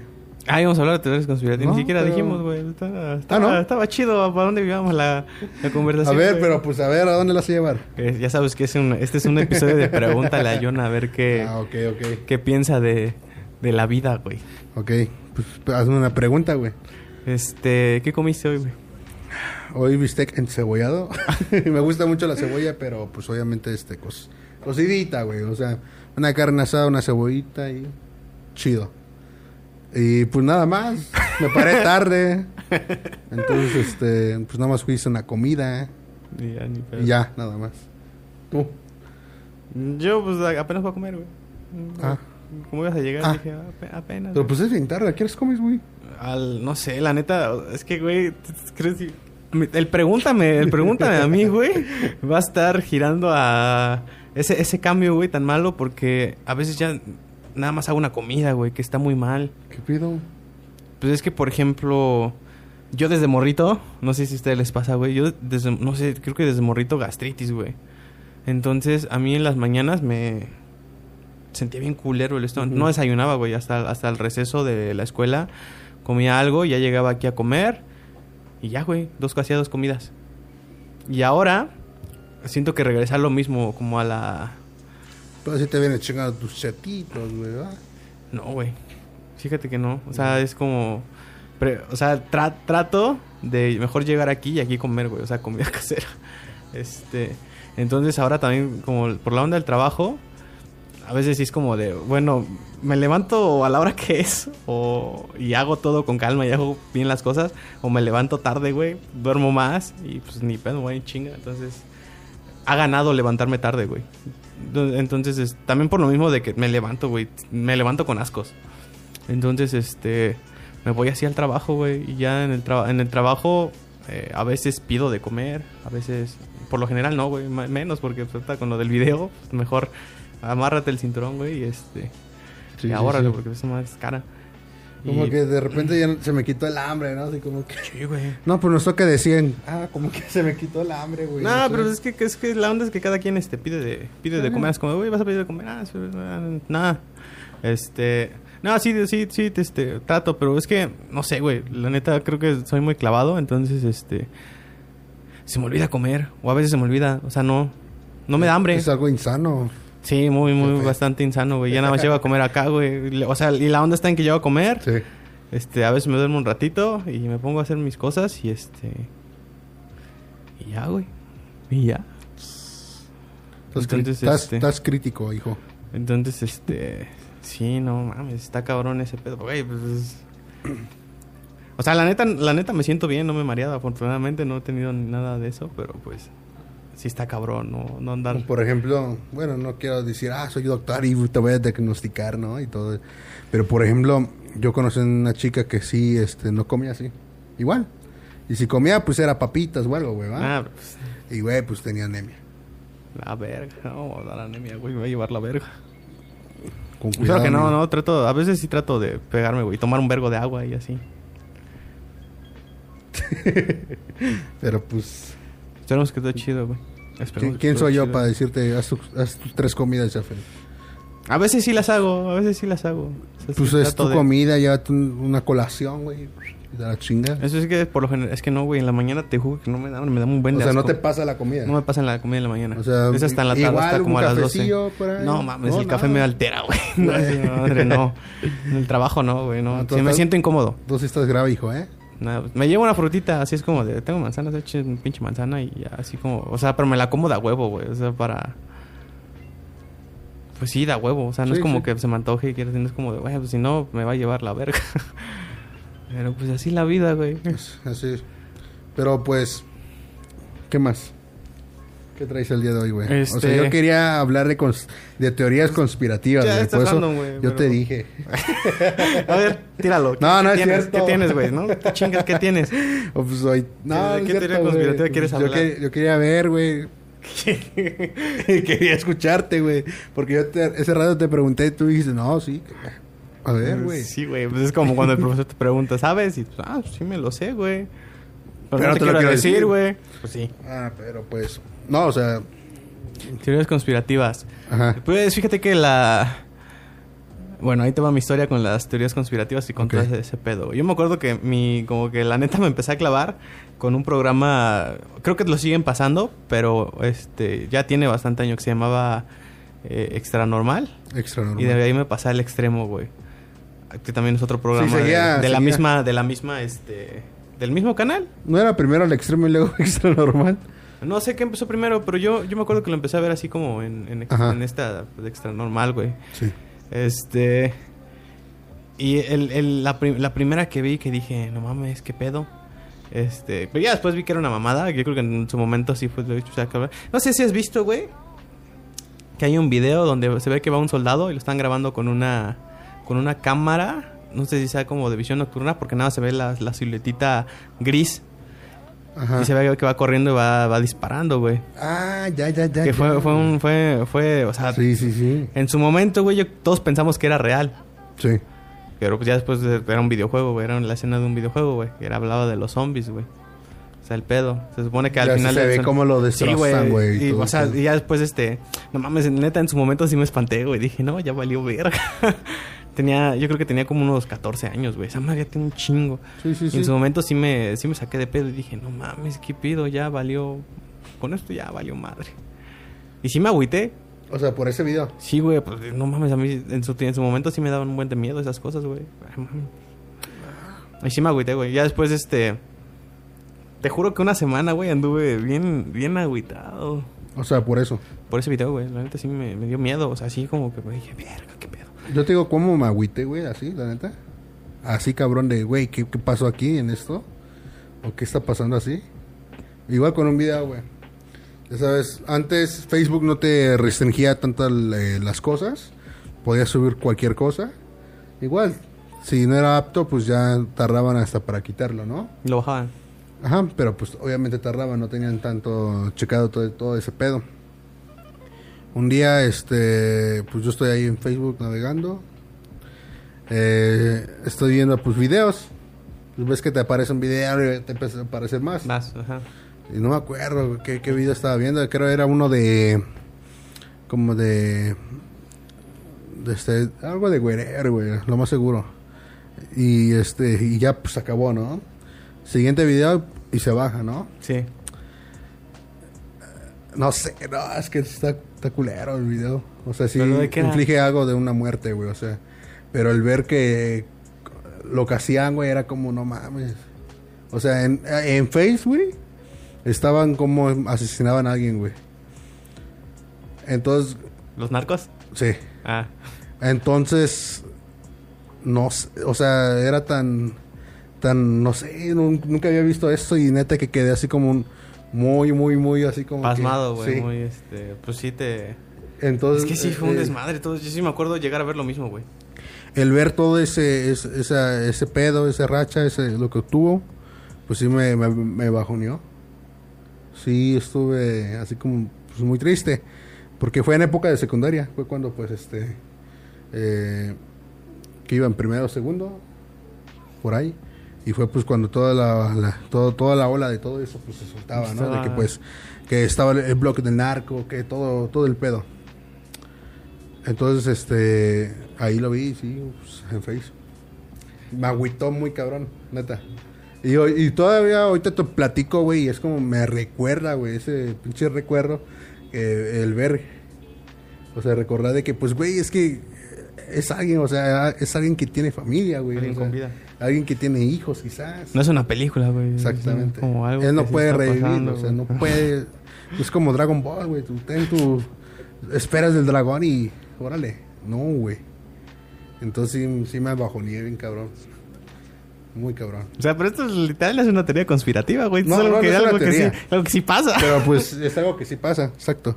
Ah, íbamos a hablar de teorías conspirativas. No, Ni siquiera pero- dijimos, güey. Estaba, estaba, no. estaba chido para dónde íbamos la, la A conversación. ver, güey. pero pues a ver, ¿a dónde la vas a llevar? Eh, ya sabes que es un, este es un episodio de Pregúntale a John a ver qué, Ah, qué piensa de, de la vida, güey. Ok, pues hazme una pregunta, güey. Este, ¿qué comiste hoy, güey? Hoy bistec encebollado. (laughs) me gusta mucho la cebolla, pero pues obviamente este cos cocidita, güey. O sea, una carne asada, una cebollita y chido. Y pues nada más, me paré (laughs) tarde. Entonces, este, pues nada más fui a hacer una comida Y ya, ni pedo. y ya, nada más. ¿Tú? Yo, pues, apenas voy a comer, güey. Ah. ¿Cómo ibas a llegar? Ah. Dije, "Ape- apenas. Pero güey". pues es bien tarde, ¿a qué horas comes, güey? Al, no sé, la neta, es que, güey, ¿crees El pregúntame, el pregúntame a mí, (laughs) güey, va a estar girando a ese, ese cambio, güey, tan malo porque a veces ya nada más hago una comida, güey, que está muy mal. ¿Qué pido? Pues es que, por ejemplo, yo desde morrito, no sé si a ustedes les pasa, güey, yo desde, no sé, creo que desde morrito gastritis, güey. Entonces, a mí en las mañanas me sentía bien culero el estómago. No desayunaba, güey, hasta, hasta el receso de la escuela. Comía algo, ya llegaba aquí a comer. Y ya, güey, dos casi dos comidas. Y ahora siento que regresar lo mismo, como a la... Pero si te vienen chingando tus chetitos, güey, ¿verdad? No, güey. Fíjate que no. O sea, es como... o sea, tra- trato de mejor llegar aquí y aquí comer, güey. O sea, comida (laughs) casera. Este... Entonces ahora también, como por la onda del trabajo, a veces sí es como de, bueno, me levanto a la hora que es o, y hago todo con calma y hago bien las cosas, o me levanto tarde, güey, duermo más y pues ni pedo, güey, chinga. Entonces, ha ganado levantarme tarde, güey. Ento- Entonces, es- también por lo mismo de que me levanto, güey, me levanto con ascos. Entonces, este, me voy así al trabajo, güey, y ya en el, en el trabajo eh, a veces pido de comer, a veces, por lo general no, güey, menos porque pues, con lo del video, mejor amárrate el cinturón, güey, y este, Sí, y sí, sí. porque esa madre es cara. Como Y- que de repente ya se me quitó el hambre, ¿no? Así como que... Sí, güey. No, pues nos toca de 100. Ah, como que se me quitó el hambre, güey. No, pero es que, es que la onda es que cada quien este, pide de pide de Ajá. comer. Es como, güey, vas a pedir de comer. Ah, ah, nada. Este. No, sí, sí, sí, este, trato, pero es que, no sé, güey. La neta, creo que soy muy clavado, entonces, este. Se me olvida comer, o a veces se me olvida, o sea, no. No me da hambre. Es algo insano. Sí, muy, muy, bastante insano, güey. Ya nada más llego a comer acá, güey. O sea, y la onda está en que llego a comer. Sí. Este, a veces me duermo un ratito y me pongo a hacer mis cosas y este. Y ya, güey. Y ya. Entonces, estás- este- estás crítico, hijo. Entonces, este. Sí, no mames, está cabrón ese pedo, güey. Pues, (clears throat) o sea, la neta, la neta me siento bien, no me he mareado. Afortunadamente no he tenido nada de eso, pero pues. Sí está cabrón, no, no andar. Por ejemplo, bueno, no quiero decir, ah, soy doctor y te voy a diagnosticar, ¿no? Y todo. Pero, por ejemplo, yo conocí a una chica que sí, este, no comía así. Igual. Y si comía, pues era papitas o algo, güey, ¿va? Ah, pues. Y, güey, pues tenía anemia. La verga, no, voy a dar anemia, güey, me va a llevar la verga. Con Claro cuidado. que no, no, trato, a veces sí trato de pegarme, güey, tomar un vergo de agua y así. (laughs) Pero, pues, Esperemos que todo chido, güey. ¿quién, quién soy yo chido. para decirte, haz, tu- haz tus tres comidas, Felipe? A veces sí las hago, a veces sí las hago. O sea, Pues es tu de- comida, llévate un- una colación, güey. De la chinga. Eso es que por lo general, es que no, güey, en la mañana te juro que no me da, me da un buen O de sea, no te pasa la comida. No me pasa en la comida en la mañana. O sea, es hasta en la tarde, igual hasta como a las 12. cafecillo por ahí. No mames, No, el café nada. me altera, güey. (laughs) (laughs) No, madre, no. En el trabajo no, güey, no. Entonces, Sí, me siento incómodo. Sí estás grave, hijo, ¿eh? Nada, me llevo una frutita, así es como de, tengo manzanas, eche un pinche manzana y ya, así como, o sea, pero me la como de a huevo, güey, o sea, para... Pues sí, da huevo, o sea, no Sí, es como sí. que se me antoje y quieres, no es como de, güey, pues si no, me va a llevar la verga. (laughs) pero pues así la vida, güey. Así. Pero pues, ¿qué más? ¿Qué traes el día de hoy, güey? O sea, Este- yo quería hablar de, cons- de teorías conspirativas, güey. Por eso güey, yo pero- te dije. (laughs) A ver, tíralo. No, no ¿Qué es tienes? cierto. ¿Qué tienes, güey? ¿No? ¿Qué chingas? ¿Qué tienes? O (laughs) pues hoy... No, ¿De qué cierto, teoría conspirativa quieres Yo hablar? que- Yo, quería ver, güey. (laughs) quería escucharte, güey. Porque yo te- ese rato te pregunté y tú dijiste, no, sí. A ver, güey. Sí, güey, pues es como cuando el profesor te pregunta, ¿sabes? Y tú, ah, sí me lo sé, güey. Pero, Pero no te te, lo quiero quiero decir, güey. Pues sí. Ah, pero pues... No, o sea... Teorías conspirativas. Ajá. Pues fíjate que la... Bueno, ahí te va mi historia con las teorías conspirativas y con Ok. todo ese, ese pedo. Yo me acuerdo que mi... Como que la neta me empecé a clavar con un programa... Creo que lo siguen pasando, pero este... Ya tiene bastante año que se llamaba... Eh, Extra Normal. Extra normal. Y de ahí me pasé al extremo, güey. Que también es otro programa Sí, seguía- de, de la misma... De la misma, este... Del mismo canal. ¿No era primero el extremo y luego (laughs) extra normal? No sé qué empezó primero, pero yo, yo me acuerdo que lo empecé a ver así como en, en, esta extra normal, güey. Sí. Este. Y el, el- la, prim- la primera que vi que dije, no mames, qué pedo. Este. Pero ya después vi que era una mamada. Yo creo que en su momento sí fue. o sea, cabrón. No sé si has visto, güey. Que hay un video donde se ve que va un soldado y lo están grabando con una. Con una cámara. No sé si sea como de visión nocturna, porque nada se ve la, la siluetita gris. Ajá. Y se ve que va corriendo y va, va disparando, güey. Ah, ya, ya, ya. Que ya. fue, fue un. Fue, fue. O sea, Sí, sí, sí. en su momento, güey, todos pensamos que era real. Sí. Pero pues ya después de- era un videojuego, güey. Era la escena de un videojuego, güey. Que era, hablaba de los zombies, güey. O sea, el pedo. Se supone que al Ya final... se ve son- cómo lo destrozan, güey. y o sea, y ya después, este... No mames, neta, en su momento sí me espanté, güey. Dije, no, ya valió verga. Tenía... Yo creo que tenía como unos 14 años, güey. Esa madre ya tiene un chingo. Sí, sí, Y sí. en su momento sí me, sí me saqué de pedo y dije, no mames, ¿qué pido? Ya valió... Con esto ya valió madre. Y sí me agüité. O sea, por ese video. Sí, güey, pues no mames, a mí en su, en su momento sí me daban un buen de miedo esas cosas, güey. Y sí me agüité, güey. Ya después, este... Te juro que una semana, güey, anduve bien, bien agüitado. O sea, por eso. Por ese video, güey. La neta sí me, me dio miedo. O sea, así como que me dije, verga, qué pedo. Yo te digo, ¿cómo me agüité, güey? Así, la neta. Así, cabrón, de, güey, ¿qué, ¿qué pasó aquí en esto? ¿O qué está pasando así? Igual con un video, güey. Ya sabes, antes Facebook no te restringía tanto eh, las cosas. Podías subir cualquier cosa. Igual, si no era apto, pues ya tardaban hasta para quitarlo, ¿no? Lo bajaban. Ajá, pero pues obviamente tardaban, no tenían tanto checado todo, todo ese pedo. Un día, este, pues yo estoy ahí en Facebook navegando. Eh, estoy viendo pues videos. Pues ves que te aparece un video y te empieza a aparecer más. Más, ajá. Y no me acuerdo qué, qué video estaba viendo. Creo era uno de. Como de. de este, algo de güerer, güey. Lo más seguro. Y este. Y ya pues acabó, ¿no? Siguiente video y se baja, ¿no? Sí. No sé, no, es que está, está culero el video. O sea, sí inflige algo de una muerte, güey. O sea, pero el ver que lo que hacían, güey, era como, no mames. O sea, en, en Face, güey, estaban como asesinaban a alguien, güey. Entonces, ¿Los narcos? sí. Ah. Entonces, no o sea, era tan, tan, no sé, nun- nunca había visto esto y neta que quedé así como un, muy, muy, muy así como. Pasmado, güey. sí. Muy, este... Pues sí te... Entonces, Es que sí fue un eh, desmadre. Todo. Yo sí me acuerdo llegar a ver lo mismo, güey. el ver todo ese, ese, esa- ese pedo, esa racha, ese, lo que tuvo, pues sí me, me, me bajoneó. Sí, estuve así como pues, muy triste. Porque fue en época de secundaria. Fue cuando, pues, este. eh, que iba en primero o segundo. Por ahí. Y fue, pues, cuando toda la, la- todo, toda la ola de todo eso, pues, se soltaba, ¿no? De que, pues, que estaba el, el bloque del narco, que todo, todo el pedo. Entonces, este. Ahí lo vi, sí, pues, en Facebook. Me agüitó muy cabrón, neta. Y, hoy- y todavía ahorita te platico, güey, y es como me recuerda, güey, ese pinche recuerdo, eh, el ver, o sea, recordar de que, pues, güey, es que es alguien, o sea, es alguien que tiene familia, güey. Alguien o sea, con vida. Alguien que tiene hijos, quizás. No es una película, güey. Exactamente. como algo Él no puede revivir, pasando, o sea, no puede. (laughs) Es como Dragon Ball, güey. Tú ten tu. Esperas del dragón y. Órale. No, güey. Entonces sí, sí me bajoneé bien cabrón. Muy cabrón. O sea, pero esto es, literal es una teoría conspirativa, güey. No, es algo, no, que, no es una algo, que sí, algo que sí pasa. Pero pues (laughs) es algo que sí pasa, exacto.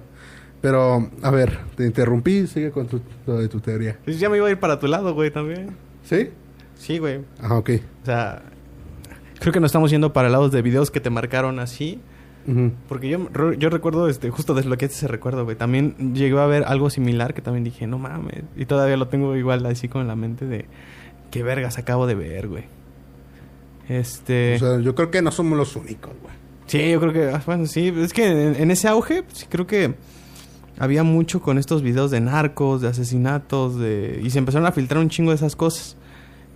Pero, a ver, te interrumpí, sigue con tu, lo de tu teoría. Pues ya me iba a ir para tu lado, güey, también. ¿Sí? Sí, güey. Ajá, ok. O sea, creo que nos estamos yendo para lados de videos que te marcaron así. Porque yo, yo recuerdo, este, justo desbloqueaste ese recuerdo, güey. También llegué a ver algo similar que también dije, no mames. Y todavía lo tengo igual así como en la mente de, qué vergas acabo de ver, güey. Este... O sea, yo creo que no somos los únicos, güey. Sí, yo creo que, ah, bueno, sí, es que en, en ese auge, sí creo que había mucho con estos videos de narcos, de asesinatos, de... Y se empezaron a filtrar un chingo de esas cosas.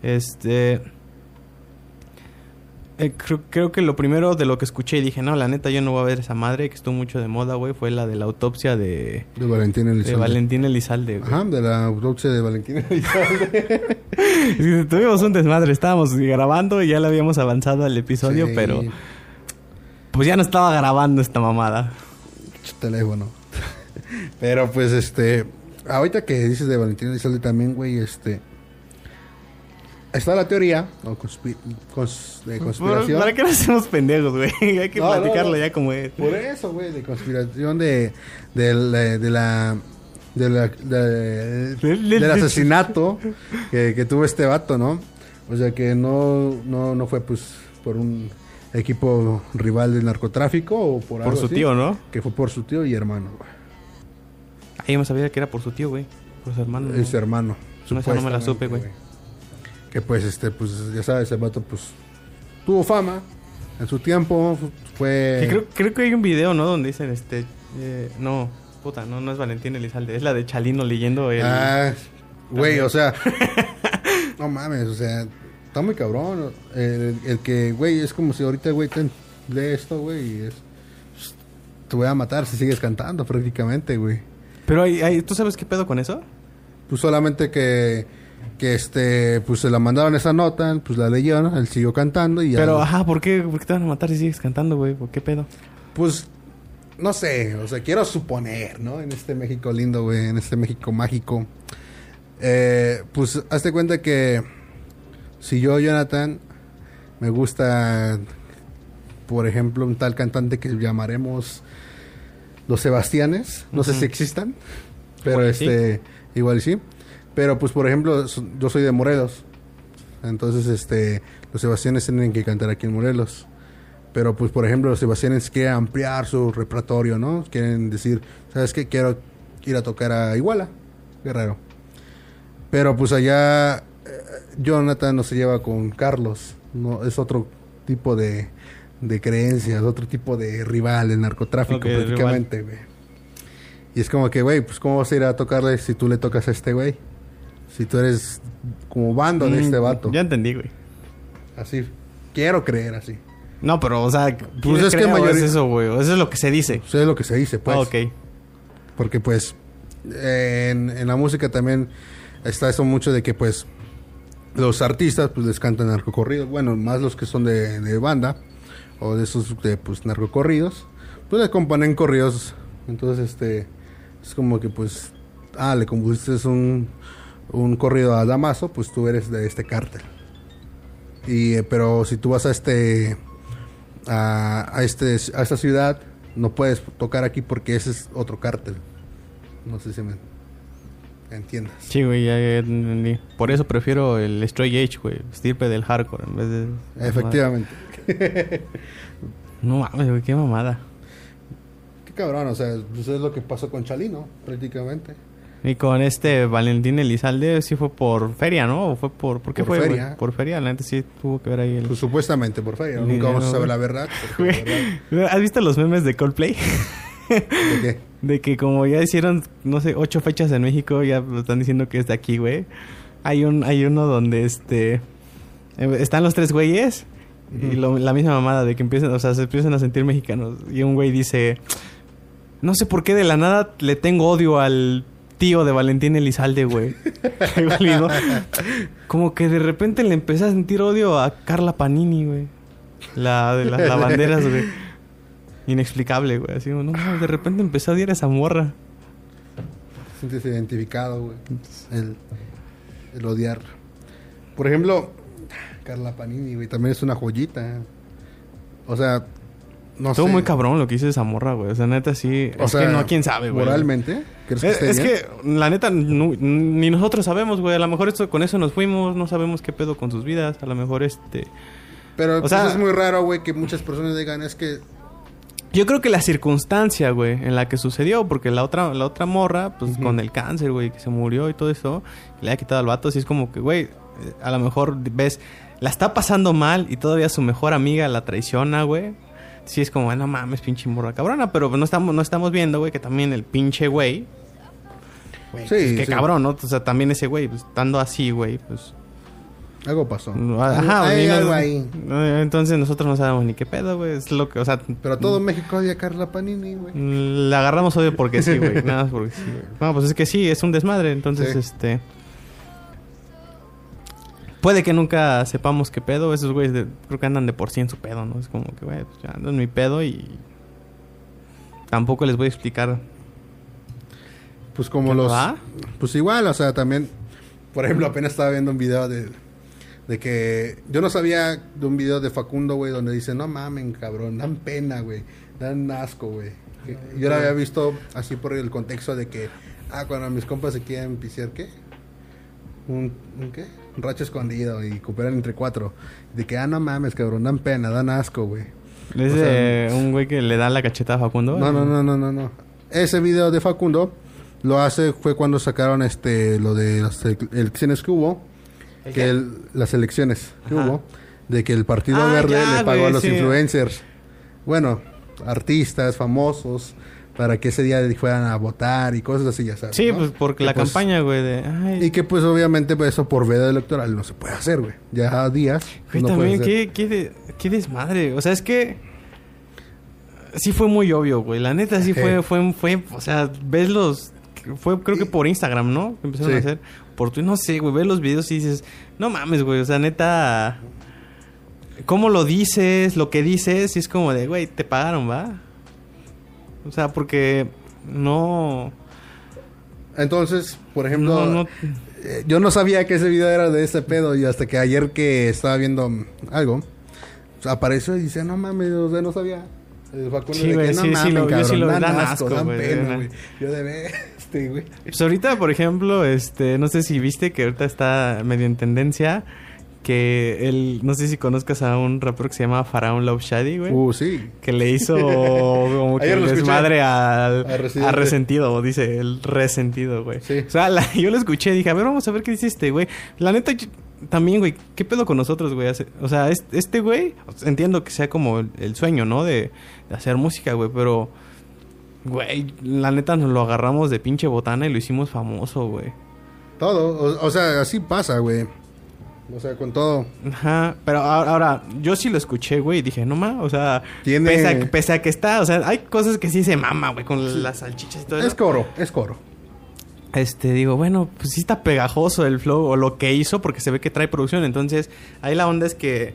Este... eh, creo, creo que lo primero de lo que escuché y dije, no, la neta yo no voy a ver esa madre que estuvo mucho de moda, güey, fue la de la autopsia de, De Valentín de Elizalde. Valentín Elizalde, güey. Ajá, de la autopsia de Valentín (laughs) Elizalde. Sí, Tuvimos un desmadre, estábamos grabando y ya le habíamos avanzado al episodio, Sí. pero... pues ya no estaba grabando esta mamada. Teléfono. (laughs) Pero pues este. Ahorita que dices de Valentín Elizalde también, güey, este. Está la teoría o conspi- cons- de conspiración. ¿Para qué nos hacemos pendejos, güey? (laughs) Hay que No, no, platicarlo no. ya como es. Por eso, güey, de conspiración de, del, eh, de la. De la, de- (laughs) del asesinato que, que tuvo este vato, ¿no? O sea que no, no, no fue pues por un equipo rival del narcotráfico o por Por algo su así, tío, ¿no? Que fue por su tío y hermano. Ahí no sabía que era por su tío, güey. Por su hermano. ¿no? Es hermano. No, esa no me la supe, güey. Que pues, este, pues, ya sabes, el vato, pues, tuvo fama en su tiempo, fue... Que creo, creo que hay un video, ¿no? Donde dicen, este... eh, no, puta, no, no es Valentín Elizalde. Es la de Chalino leyendo el... Ah, güey, o sea... (laughs) no mames, o sea, está muy cabrón. El, el que, güey, es como si ahorita, güey, te lee esto, güey, y es... Te voy a matar si sigues cantando prácticamente, güey. Pero hay, hay- ¿tú sabes qué pedo con eso? Pues solamente que, que este, pues se la mandaron esa nota, pues la leyó, ¿no? Él siguió cantando y ya. Pero, ajá, ¿por qué, ¿por qué te van a matar si sigues cantando, güey? ¿Por qué pedo? Pues, no sé, o sea, quiero suponer, ¿no? En este México lindo, güey, en este México mágico. Eh, pues, hazte cuenta que si yo, Jonathan, me gusta, por ejemplo, un tal cantante que llamaremos Los Sebastianes, no sé si existan, pero sí. este, igual sí. Pero pues, por ejemplo, yo soy de Morelos. Entonces, este, los Sebastianes tienen que cantar aquí en Morelos. Pero pues, por ejemplo, los Sebastianes quieren ampliar su repertorio, ¿no? Quieren decir, ¿sabes qué? Quiero ir a tocar a Iguala, Guerrero. Pero pues allá eh, Jonathan no se lleva con Carlos, no es otro tipo de, de creencias, otro tipo de rival, el narcotráfico Ok, de prácticamente, güey. Y es como que, güey, pues cómo vas a ir a tocarle si tú le tocas a este güey? Si tú eres como bando de Mm, este vato. Ya entendí, güey. Así, quiero creer así. No, pero, o sea, Pues es que mayor mayoría- es eso, güey? Eso es lo que se dice. Eso es lo que se dice, pues. Ah, ok. Porque pues en, en la música también está eso mucho de que pues los artistas pues les cantan narcocorridos, bueno, más los que son de, de banda o de esos de pues narcocorridos, pues les componen corridos. Entonces este es como que pues ah, le compusiste un un corrido a Damaso, pues tú eres de este cártel. Y eh, pero si tú vas a este a, a este a esta ciudad no puedes tocar aquí porque ese es otro cártel. No sé si me entiendas. Sí, güey, ya, ya entendí. Por eso prefiero el Stray Edge, güey. Estirpe del hardcore en vez de... Efectivamente. (laughs) No mames, güey, qué mamada. Qué cabrón, o sea, pues es lo que pasó con Chalino, prácticamente. Y con este Valentín Elizalde sí fue por feria, ¿no? ¿O fue por... ¿Por qué Por fue, feria. Por feria, la neta sí tuvo que ver ahí el... Pues supuestamente por feria. Nunca vamos a saber la verdad. ¿Has visto los memes de Coldplay? ¿De qué? (laughs) De que como ya hicieron, no sé, ocho fechas en México, ya lo están diciendo que es de aquí, güey. Hay un, hay uno donde este están los tres güeyes y lo- la misma mamada de que empiezan, o sea, se empiezan a sentir mexicanos. Y un güey dice, no sé por qué de la nada le tengo odio al tío de Valentín Elizalde, güey. (laughs) Como que de repente le empecé a sentir odio a Carla Panini, güey. La de las lavanderas, güey. Inexplicable, güey. Así, no, mames, de repente empecé a odiar a esa morra. Te sientes identificado, güey. El, el odiar. Por ejemplo, Carla Panini, güey, también es una joyita. O sea, no Estuvo sé. muy cabrón lo que hizo esa morra, güey. O sea, neta, sí. O es sea, que no, quién sabe, güey. Moralmente, ¿crees que Es, esté es bien? que, la neta, no- ni nosotros sabemos, güey. A lo mejor esto, con eso nos fuimos, no sabemos qué pedo con sus vidas. A lo mejor este. Pero o pues, sea- es muy raro, güey, que muchas personas digan, es que... Yo creo que la circunstancia, güey, en la que sucedió, porque la otra, la otra morra, pues con el cáncer, güey, que se murió y todo eso, le ha quitado al vato, así es como que, güey, a lo mejor ves, la está pasando mal y todavía su mejor amiga la traiciona, güey. Sí es como, no mames, pinche morra cabrona, pero no estamos, no estamos viendo, güey, que también el pinche güey, güey, Sí, pues, qué sí. cabrón, ¿no? O sea, también ese güey, pues, estando así, güey, pues... Algo pasó. Ajá, Hay no- algo ahí. eh, Entonces nosotros no sabemos ni qué pedo, güey. Es lo que, o sea, Pero todo México odia a Carla Panini, güey. Le agarramos odio porque sí, güey. (laughs) Nada más porque sí, güey. No, pues es que sí, es un desmadre. Entonces, Sí. este. Puede que nunca sepamos qué pedo. Esos güeyes de- creo que andan de por sí en su pedo, ¿no? Es como que, güey, pues ya ando en mi pedo y... Tampoco les voy a explicar. Pues como ¿Qué los... va? Pues igual, o sea, también... Por ejemplo, apenas estaba viendo un video de... De que... Yo no sabía de un video de Facundo, güey, donde dice... No mamen, cabrón. Dan pena, güey. Dan asco, güey. Yo lo había visto así por el contexto de que... Ah, cuando mis compas se quieren pisear, ¿qué? Un, ¿Un qué? Un racho escondido y cooperan entre cuatro. De que, ah, no mames, cabrón. Dan pena, dan asco, güey. Es O sea, de un güey que le da la cacheta a Facundo. No, no, no, no, no, no. Ese video de Facundo lo hace fue cuando sacaron este lo de las ele- elecciones que hubo, ¿El que el- las elecciones que Ajá. hubo, de que el Partido Ah, Verde ya, le pagó güey, a los sí. influencers, bueno, artistas famosos para que ese día fueran a votar y cosas así, ya sabes. Sí, ¿no? pues porque Que, la pues, campaña, güey, de... Ay, Y que pues obviamente pues, eso por veda electoral no se puede hacer, güey. Ya a días Güey, no también, puede qué, qué, de- qué desmadre. O sea, es que... Sí fue muy obvio, güey. La neta sí fue, Eh. fue, fue... O sea, ves los... Fue creo que por Instagram, ¿no? Que Empezaron Sí. a hacer. Por tu... No sé, güey. Ves los videos y dices... No mames, güey. O sea, neta... ¿Cómo lo dices? Lo que dices. Y es como de... Güey, te pagaron, ¿va? O sea, porque... No... Entonces, por ejemplo, No, no... Eh, yo no sabía que ese video era de ese pedo y hasta que ayer que estaba viendo mm, algo pues, apareció y dice no mames o sea no sabía el Sí, de que, no sí, sí lo- yo cabrón, sí lo- dan dan asco, pena güey yo de ver este güey. Pues ahorita, por ejemplo, este, no sé si viste que ahorita está medio en tendencia que él, no sé si conozcas a un rapero que se llama Faraón Love Shady, güey. uh sí Que le hizo (laughs) como que desmadre al, A a resentido, dice el resentido, güey. Sí. O sea, la- yo lo escuché dije, a ver, vamos a ver qué dice este, güey. La neta, yo- también, güey, ¿qué pedo con nosotros, güey? O sea, es- este güey, entiendo que sea como el, el sueño, ¿no? De, de hacer música, güey, pero, güey, la neta nos lo agarramos de pinche botana y lo hicimos famoso, güey. todo o, o sea así pasa güey o sea con todo. Ajá, pero ahora, ahora, yo sí lo escuché, güey, y dije, no ma, o sea, Tiene- pese, a, que- pese a que está, o sea, hay cosas que sí se mama, güey, con las salchichas y todo es eso. coro es coro. Este, digo, bueno, pues sí está pegajoso el flow o lo que hizo porque se ve que trae producción, entonces, ahí la onda es que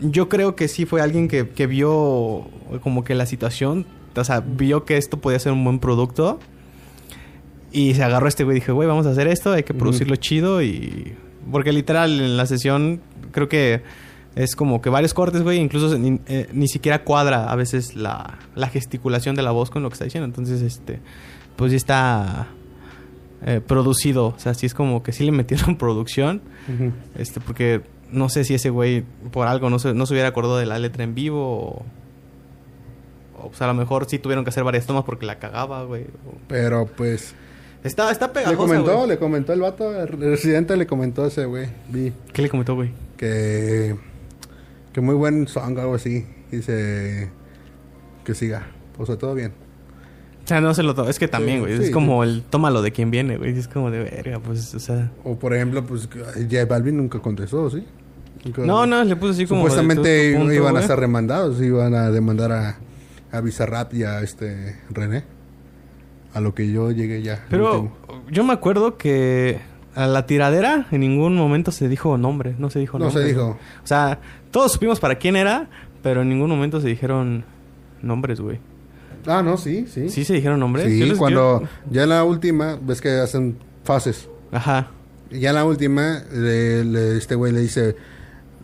yo creo que sí fue alguien que, que vio como que la situación, o sea, vio que esto podía ser un buen producto y se agarró a este güey y dije, güey, vamos a hacer esto, hay que producirlo chido y... Porque literal en la sesión creo que es como que varios cortes, güey, incluso ni, eh, ni siquiera cuadra a veces la, la gesticulación de la voz con lo que está diciendo, entonces, este, pues sí está eh, producido, o sea, sí es como que sí le metieron (laughs) producción. Este, porque no sé si ese güey por algo no se, no se hubiera acordado de la letra en vivo o, o pues a lo mejor sí tuvieron que hacer varias tomas porque la cagaba, güey. o- pero pues Está, está le pegajosa, comentó güey. le comentó el vato el residente le comentó a ese güey vi ¿Qué le comentó, güey? que que muy buen song algo así dice que siga o sea todo bien O sea, no se lo to- Es que también, güey. sí, es como sí. el tómalo de quien viene, güey. Es como de verga, pues, o sea. o por ejemplo pues J Balvin nunca contestó sí Nunca- No, no, le puso así como. supuestamente punto, iban a estar remandados iban a demandar a a Bizarrap y a este René a lo que yo llegué ya Pero último. yo me acuerdo que a la tiradera en ningún momento se dijo nombre. No se dijo no nombre. se dijo O sea, todos supimos para quién era, pero en ningún momento se dijeron nombres, güey. ah no sí sí ¿Sí se dijeron nombres? Sí, les- cuando yo- ya en la última, ves que hacen fases. Ajá. Ya en la última, le- le- este güey le dice,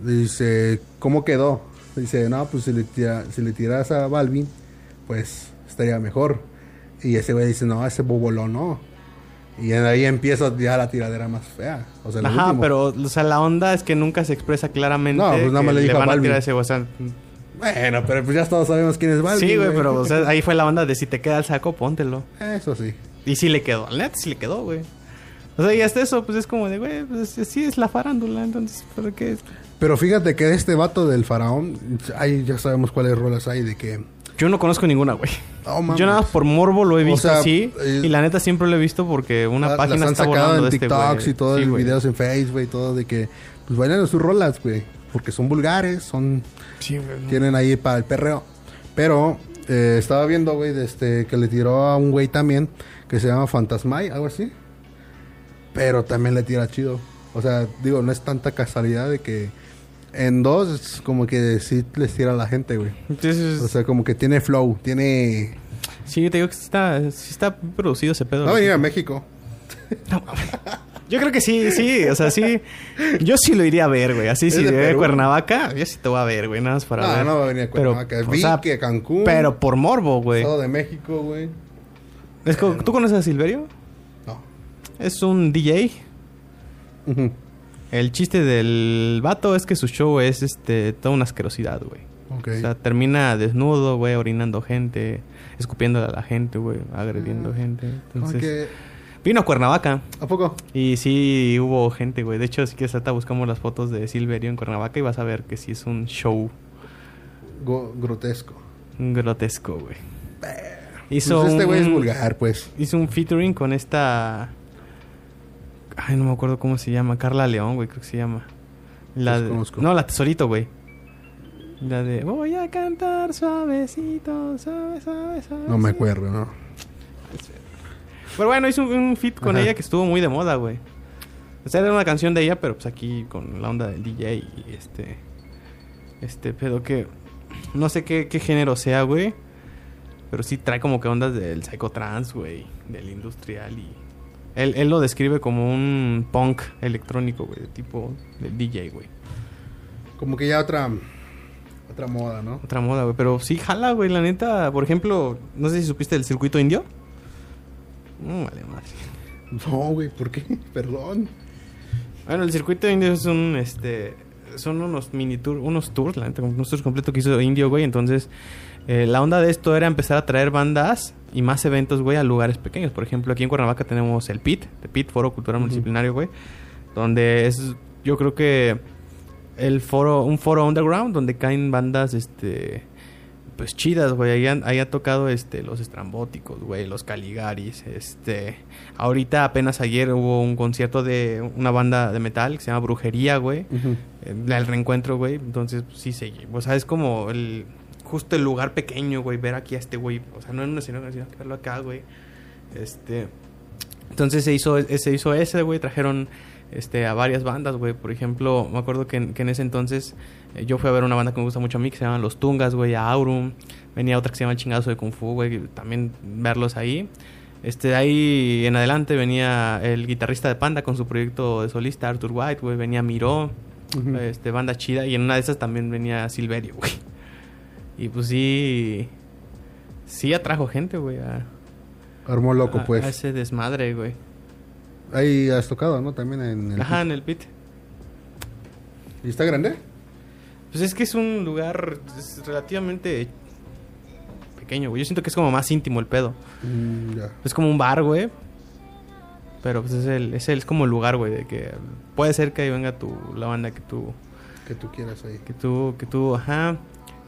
le dice, ¿cómo quedó? Dice, no, pues si le, tira- si le tiras a Balvin, pues estaría mejor. Y ese güey dice, no, ese bobolón no. Y ahí empieza ya la tiradera más fea. O sea, lo Ajá, pero, o sea, la onda es que nunca se expresa claramente. No, pues nada más le dijo a van a Balvin. tirar ese, o sea, Bueno, pero pues ya todos sabemos quién es Balvin. sí, güey, pero o sea, ahí fue la onda de si te queda el saco, póntelo. Eso sí. Y sí le quedó, neta sí le quedó, güey. O sea, y hasta eso, pues es como de, güey, pues sí es la farándula, entonces, ¿por qué? Pero fíjate que este vato del faraón, ahí ya sabemos cuáles rolas hay de que... Yo no conozco ninguna, güey. Oh. Yo nada más por morbo lo he O visto sea, así. eh, y la neta siempre lo he visto porque una La- página las han está sacado volando en de este TikToks y todo, Sí, videos en Facebook y todo de que pues bailan sus rolas, güey, porque son vulgares, son Sí, güey. no. tienen ahí para el perreo. Pero eh, estaba viendo, güey, de este que le tiró a un güey también que se llama Fantasmay, algo así. Pero también le tira chido. O sea, digo, no es tanta casualidad de que en dos es como que sí les tira a la gente, güey. Entonces, O sea, como que tiene flow, tiene... sí, te digo que está, sí está producido ese pedo. Güey. venir a México. Yo creo que sí, sí, o sea, sí. Yo sí lo iría a ver, güey. Así, ¿Es si de? Cuernavaca, yo sí te voy a ver, güey, nada más para No, ver. no va a venir a Pero, Cuernavaca. o Vi sea, que Cancún. Pero por morbo, güey. Estado de México, güey. Es como- ¿Tú conoces a Silverio? No. Es un DJ. Ujú. El chiste del vato es que su show es este toda una asquerosidad, güey. Ok. O sea, termina desnudo, güey, orinando gente, escupiéndole a la gente, güey, agrediendo gente. Como Entonces, vino a Cuernavaca ¿A poco? y sí hubo gente, güey. De hecho, si quieres ahorita buscamos las fotos de Silverio en Cuernavaca y vas a ver que sí es un show Go- grotesco. grotesco, güey. Pues Hizo este güey es vulgar, pues. Hizo un featuring con esta. Ay, no me acuerdo cómo se llama. Carla León, güey, creo que se llama. La de-. No, la Tesorito, güey. La de Voy a cantar suavecito, suave, suave, suave. No me acuerdo, ¿no? Pero bueno, hizo un, un feat con Ajá. ella que estuvo muy de moda, güey. O sea, era una canción de ella, pero pues aquí con la onda del DJ y este. Este pedo que. No sé qué, qué género sea, güey. Pero sí trae como que ondas del psychotrance, güey. Del industrial y. Él, él lo describe como un punk electrónico, güey. De tipo del DJ, güey. Como que ya otra... Otra moda, ¿no? Otra moda, güey. Pero sí jala, güey. La neta, por ejemplo, no sé si supiste del circuito indio. No, vale, madre. No, güey, ¿por qué? (laughs) Perdón. Bueno, el circuito indio es un, este, son unos mini tours, unos tours, la neta, unos tours completos que hizo Indio, güey. Entonces, eh, la onda de esto era empezar a traer bandas y más eventos, güey, a lugares pequeños. Por ejemplo, aquí en Cuernavaca tenemos el PIT, el PIT, Foro Cultural. Multidisciplinario, güey. Donde es, yo creo que el foro, un foro underground donde caen bandas, este, pues chidas, güey. Ahí, han- ahí ha tocado, este, los estrambóticos, güey, los Caligaris, este. Ahorita apenas ayer hubo un concierto de una banda de metal que se llama Brujería, güey. Ujú. El, el reencuentro, güey. Entonces, pues, sí se... O sea, es como el... Justo el lugar pequeño, güey. Ver aquí a este güey. O sea, no en una escena, sino que verlo acá, güey. Este... Entonces se hizo, se hizo ese, güey. Trajeron este, a varias bandas, güey. Por ejemplo, me acuerdo que en, que en ese entonces eh, yo fui a ver una banda que me gusta mucho a mí, que se llaman Los Tungas, güey, a Aurum. Venía otra que se llama El Chingazo de Kung Fu, güey. También verlos ahí. Este, de ahí en adelante venía el guitarrista de Panda con su proyecto de solista, Arthur White, güey. Venía Miró, este, banda chida. Y en una de esas también venía Silverio, güey. Y pues sí... Sí atrajo gente, güey, a, Armó loco, a- pues. a ese desmadre, güey. Ahí has tocado, ¿no? También en el... Ajá, en el pit. ¿Y está grande? Pues es que es un lugar relativamente pequeño, güey. Yo siento que es como más íntimo el pedo. Mm. Es como un bar, güey. Pero pues es el, es el, es como el lugar, güey, de que puede ser que ahí venga tu, la banda que tú, Que tú quieras ahí. que tú, que tú, ajá.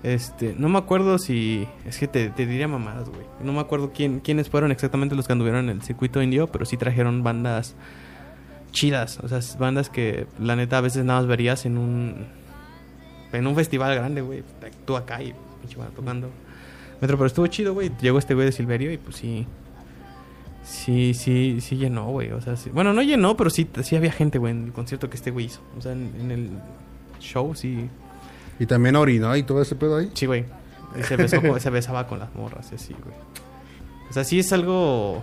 Este, no me acuerdo si, es que te, te diría mamadas, güey. No me acuerdo quién, quiénes fueron exactamente los que anduvieron en el circuito indio, pero sí trajeron bandas chidas. O sea, bandas que la neta a veces nada más verías en un, en un festival grande, güey. Tú acá y pinche tocando. Metro, pero estuvo chido, güey. Llegó este güey de Silverio y pues sí. Sí, sí, sí llenó, güey. O sea, sí. Bueno, no llenó, pero sí, sí había gente, güey, en el concierto que este güey hizo. O sea, en el show sí. Y también orinó y todo ese pedo ahí. Sí, güey. Y se, besó se besaba con las morras y así, güey. O sea, sí es algo.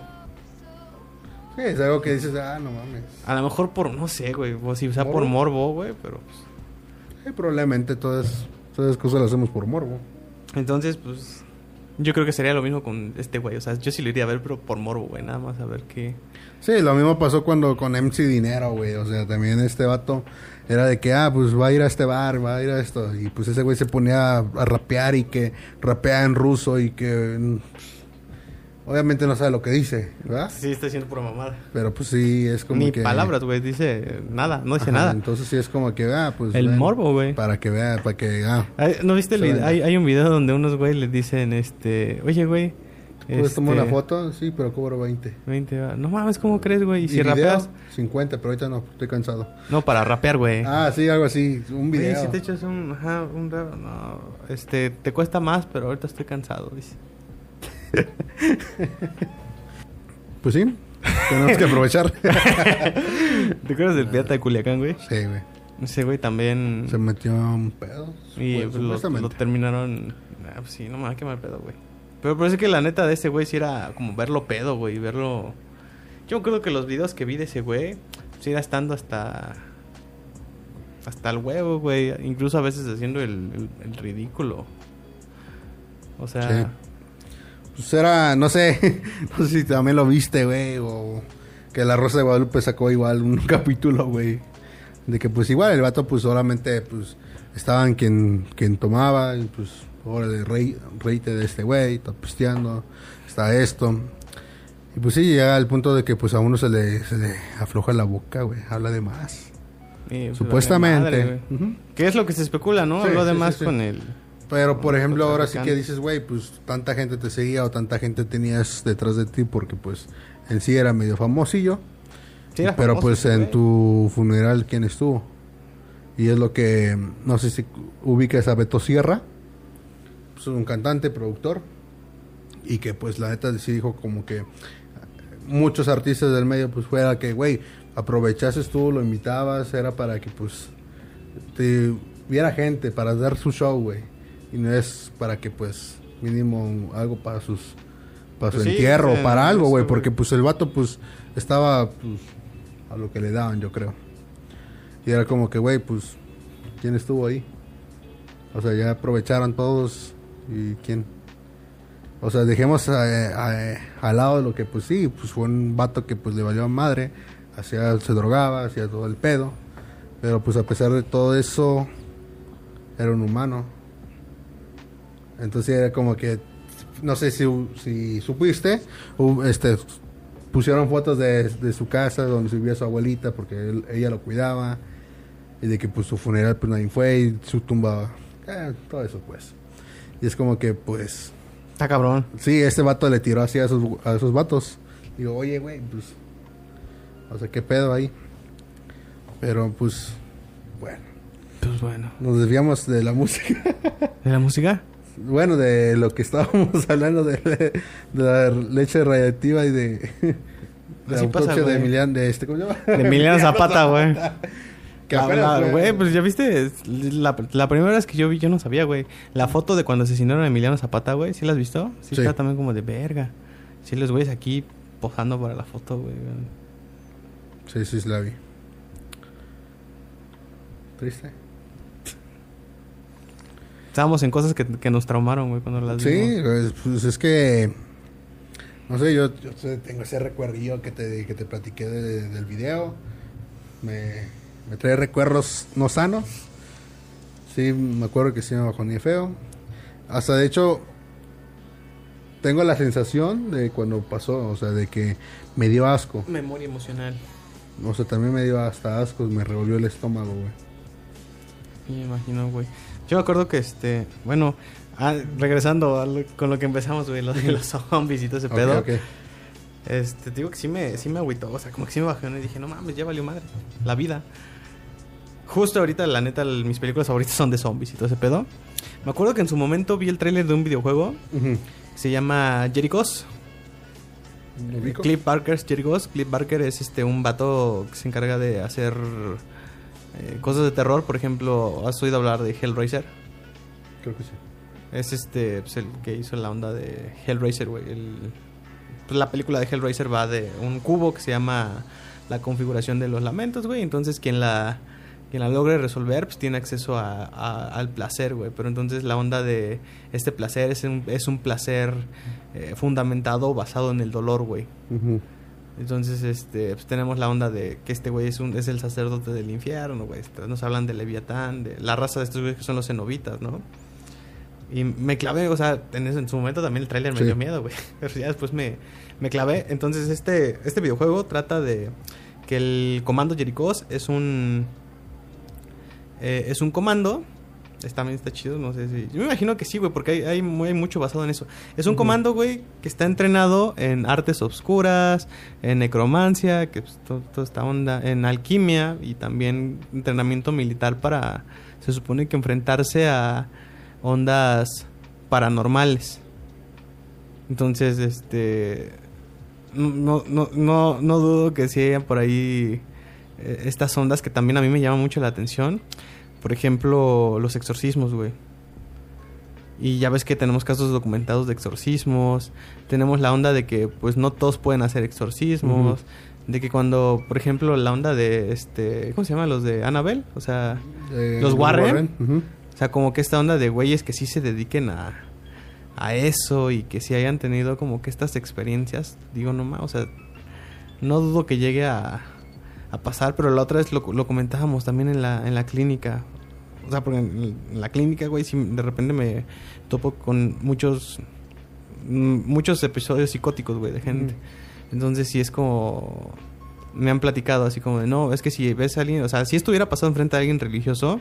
Sí, es algo que dices, ah, no mames. A lo mejor por, no sé, güey. O si, sea, por ¿Morbo? güey. Pero pues. Sí, probablemente todas, todas esas cosas las hacemos por morbo. Entonces, pues. Yo creo que sería lo mismo con este güey. O sea, yo sí lo iría a ver, pero por morbo, güey. Nada más a ver qué. Sí, lo mismo pasó cuando con MC Dinero, güey. O sea, también este vato era de que, ah, pues va a ir a este bar, va a ir a esto. Y pues ese güey se ponía a, rapear y que rapea en ruso y que... obviamente no sabe lo que dice, ¿verdad? Sí, está diciendo pura mamada. Pero pues sí, es como Ni que... palabras, güey. Dice nada. No dice Ajá, nada. Entonces sí es como que, ah, pues... El ven, morbo, güey. Para que vea, para que... Ah, ¿No viste el video? Hay, hay un video donde unos güey les dicen, este... Oye, güey. ¿puedes tomar este, una foto? Sí, pero cobro 20. 20, va. no mames, ¿cómo crees, güey? Y si video, rapeas... 50, pero ahorita no, estoy cansado. No, para rapear, güey. Ah, sí, algo así, un video. si te echas un... Ajá, un rap, No, este... Te cuesta más, pero ahorita estoy cansado, dice. (laughs) Pues sí. Tenemos que aprovechar. (laughs) ¿Te acuerdas del pirata de Culiacán, güey? sí, güey. Ese güey también... Se metió un pedo. Y pues, pues, lo, lo terminaron... Ah, pues sí, no me va a quemar pedo, güey. Pero parece que la neta de ese güey sí era como verlo pedo, güey. Verlo... Yo me acuerdo que los videos que vi de ese güey... Sí era estando hasta... Hasta el huevo, güey. Incluso a veces haciendo el, el- el ridículo. O sea... Sí. Pues era, no sé, (laughs) no sé si también lo viste, güey, o que La Rosa de Guadalupe sacó igual un (laughs) capítulo, güey, de que pues igual el vato pues solamente pues estaban quien, quien tomaba, y pues ahora de rey, reite de este güey, está pisteando, está esto. Y pues sí, llega al punto de que pues a uno se le, se le afloja la boca, güey, habla de más. pues, Supuestamente. madre, güey. Ujú. ¿Qué es lo que se especula, no? Sí, Lo demás sí. con el... Pero, por ejemplo, ahora sí que dices, güey, pues tanta gente te seguía o tanta gente tenías detrás de ti porque, pues, en sí era medio famosillo. Sí, era pero, famoso pues, en tu funeral, ¿quién estuvo? Y es lo que, no sé si ubicas a Beto Sierra. Pues, un cantante, productor. Y que, pues, la neta sí dijo como que muchos artistas del medio, pues, fuera que, güey, aprovechases tú, lo invitabas, era para que, pues, te viera gente para dar su show, güey. Y no es para que, pues, mínimo algo para sus para Pues su sí, entierro, eh, para algo, güey, porque pues el vato pues estaba pues a lo que le daban, yo creo. Y era como que, güey, pues quién estuvo ahí? O sea, ya aprovecharon todos y quién o sea, dejemos a- a- al lado de lo que, pues sí, pues fue un vato que pues le valió a madre, hacía, se drogaba, hacía todo el pedo, pero pues a pesar de todo eso, era un humano. Entonces era como que, no sé si, si supiste, este, pusieron fotos de, de su casa donde vivía su abuelita porque él- ella lo cuidaba y de que pues su funeral pues nadie fue y su tumba, eh, todo eso pues. Y es como que pues... Está cabrón. Sí, este vato le tiró así a esos, a esos vatos. Digo, oye, güey, pues. O sea, qué pedo ahí. Pero pues. Bueno, Pues bueno. nos desviamos de la música. ¿De la música? Bueno, de lo que estábamos (laughs) hablando de, de la leche radiactiva y de. de la Así pasa, de. Emiliano. De este, ¿Cómo se llama? De Emiliano (laughs) Zapata, güey. Fue- Güey, pues ya viste, la, la primera vez que yo vi, yo no sabía, güey. La foto de cuando asesinaron a Emiliano Zapata, güey, ¿sí la has visto? Sí, Sí. está también como de verga. Sí, los güeyes aquí posando para la foto, güey. Sí, sí, sí, la vi. Triste. Estábamos en cosas que, que nos traumaron, güey, cuando las Sí, vimos. pues, pues, es que no sé, yo, yo tengo ese recuerdillo que te, que te platiqué de- del video. Me, me trae recuerdos no sanos. Sí, me acuerdo que sí me bajó ni feo. Hasta de hecho, tengo la sensación de cuando pasó, o sea, de que me dio asco. Memoria emocional. O sea, también me dio hasta asco, me revolvió el estómago, güey. Sí, me imagino, güey. Yo me acuerdo que, este, bueno, ah, regresando a lo- con lo que empezamos, güey, lo de los (laughs) zombies y todo ese Ok, pedo. ok. Este, te digo que sí me, sí me agüitó, o sea, como que sí me bajó y dije, no mames, ya valió madre, la vida. Justo ahorita, la neta, el- mis películas favoritas son de zombies y todo ese pedo. Me acuerdo que en su momento vi el tráiler de un videojuego que se llama Jerichos. Cliff Barker's Jerichos. Cliff Barker es este un vato que se encarga de hacer eh, cosas de terror. Por ejemplo, ¿has oído hablar de Hellraiser? Creo que sí. Es este, pues, el que hizo la onda de Hellraiser, güey. El- pues, la película de Hellraiser va de un cubo que se llama la configuración de los lamentos, güey. Entonces, quien la, quien la logre resolver, pues tiene acceso a- a- al placer, güey. Pero entonces la onda de este placer es un, es un placer eh, fundamentado, basado en el dolor, güey. Ujú. Entonces, este, pues tenemos la onda de que este güey es, un, es el sacerdote del infierno, güey. Este, Nos hablan de Leviatán, de la raza de estos güeyes que son los cenobitas, ¿no? Y me clavé, o sea, en, ese- en su momento también el tráiler me dio miedo, güey. (laughs) Pero ya después me, me clavé. Entonces, este, este videojuego trata de que el comando Jericós es un... eh, es un comando... Es- También está chido, no sé si... Yo me imagino que sí, güey, porque hay, hay, mu- hay mucho basado en eso. Es un comando, güey, que está entrenado en artes obscuras, en necromancia, que pues, to- toda esta onda, en alquimia y también entrenamiento militar para, se supone que enfrentarse a ondas paranormales. Entonces, este, no, no, no, no dudo que sí haya por ahí eh, estas ondas que también a mí me llaman mucho la atención. Por ejemplo, los exorcismos, güey. Y ya ves que tenemos casos documentados de exorcismos. Tenemos la onda de que, pues, no todos pueden hacer exorcismos. De que cuando, por ejemplo, la onda de, este... ¿Cómo se llama? Los de Annabelle. O sea, Eh, los Warren. O sea, como que esta onda de güeyes que sí se dediquen a, a eso y que sí hayan tenido como que estas experiencias, digo nomás, o sea, no dudo que llegue a, a pasar, pero la otra vez lo, lo comentábamos también en la, en la clínica. O sea, porque en, la clínica, güey, sí, de repente me topo con muchos mm, muchos episodios psicóticos, güey, de gente. Entonces sí es como me han platicado así como de, no, es que si ves a alguien, o sea, si estuviera pasado enfrente a alguien religioso,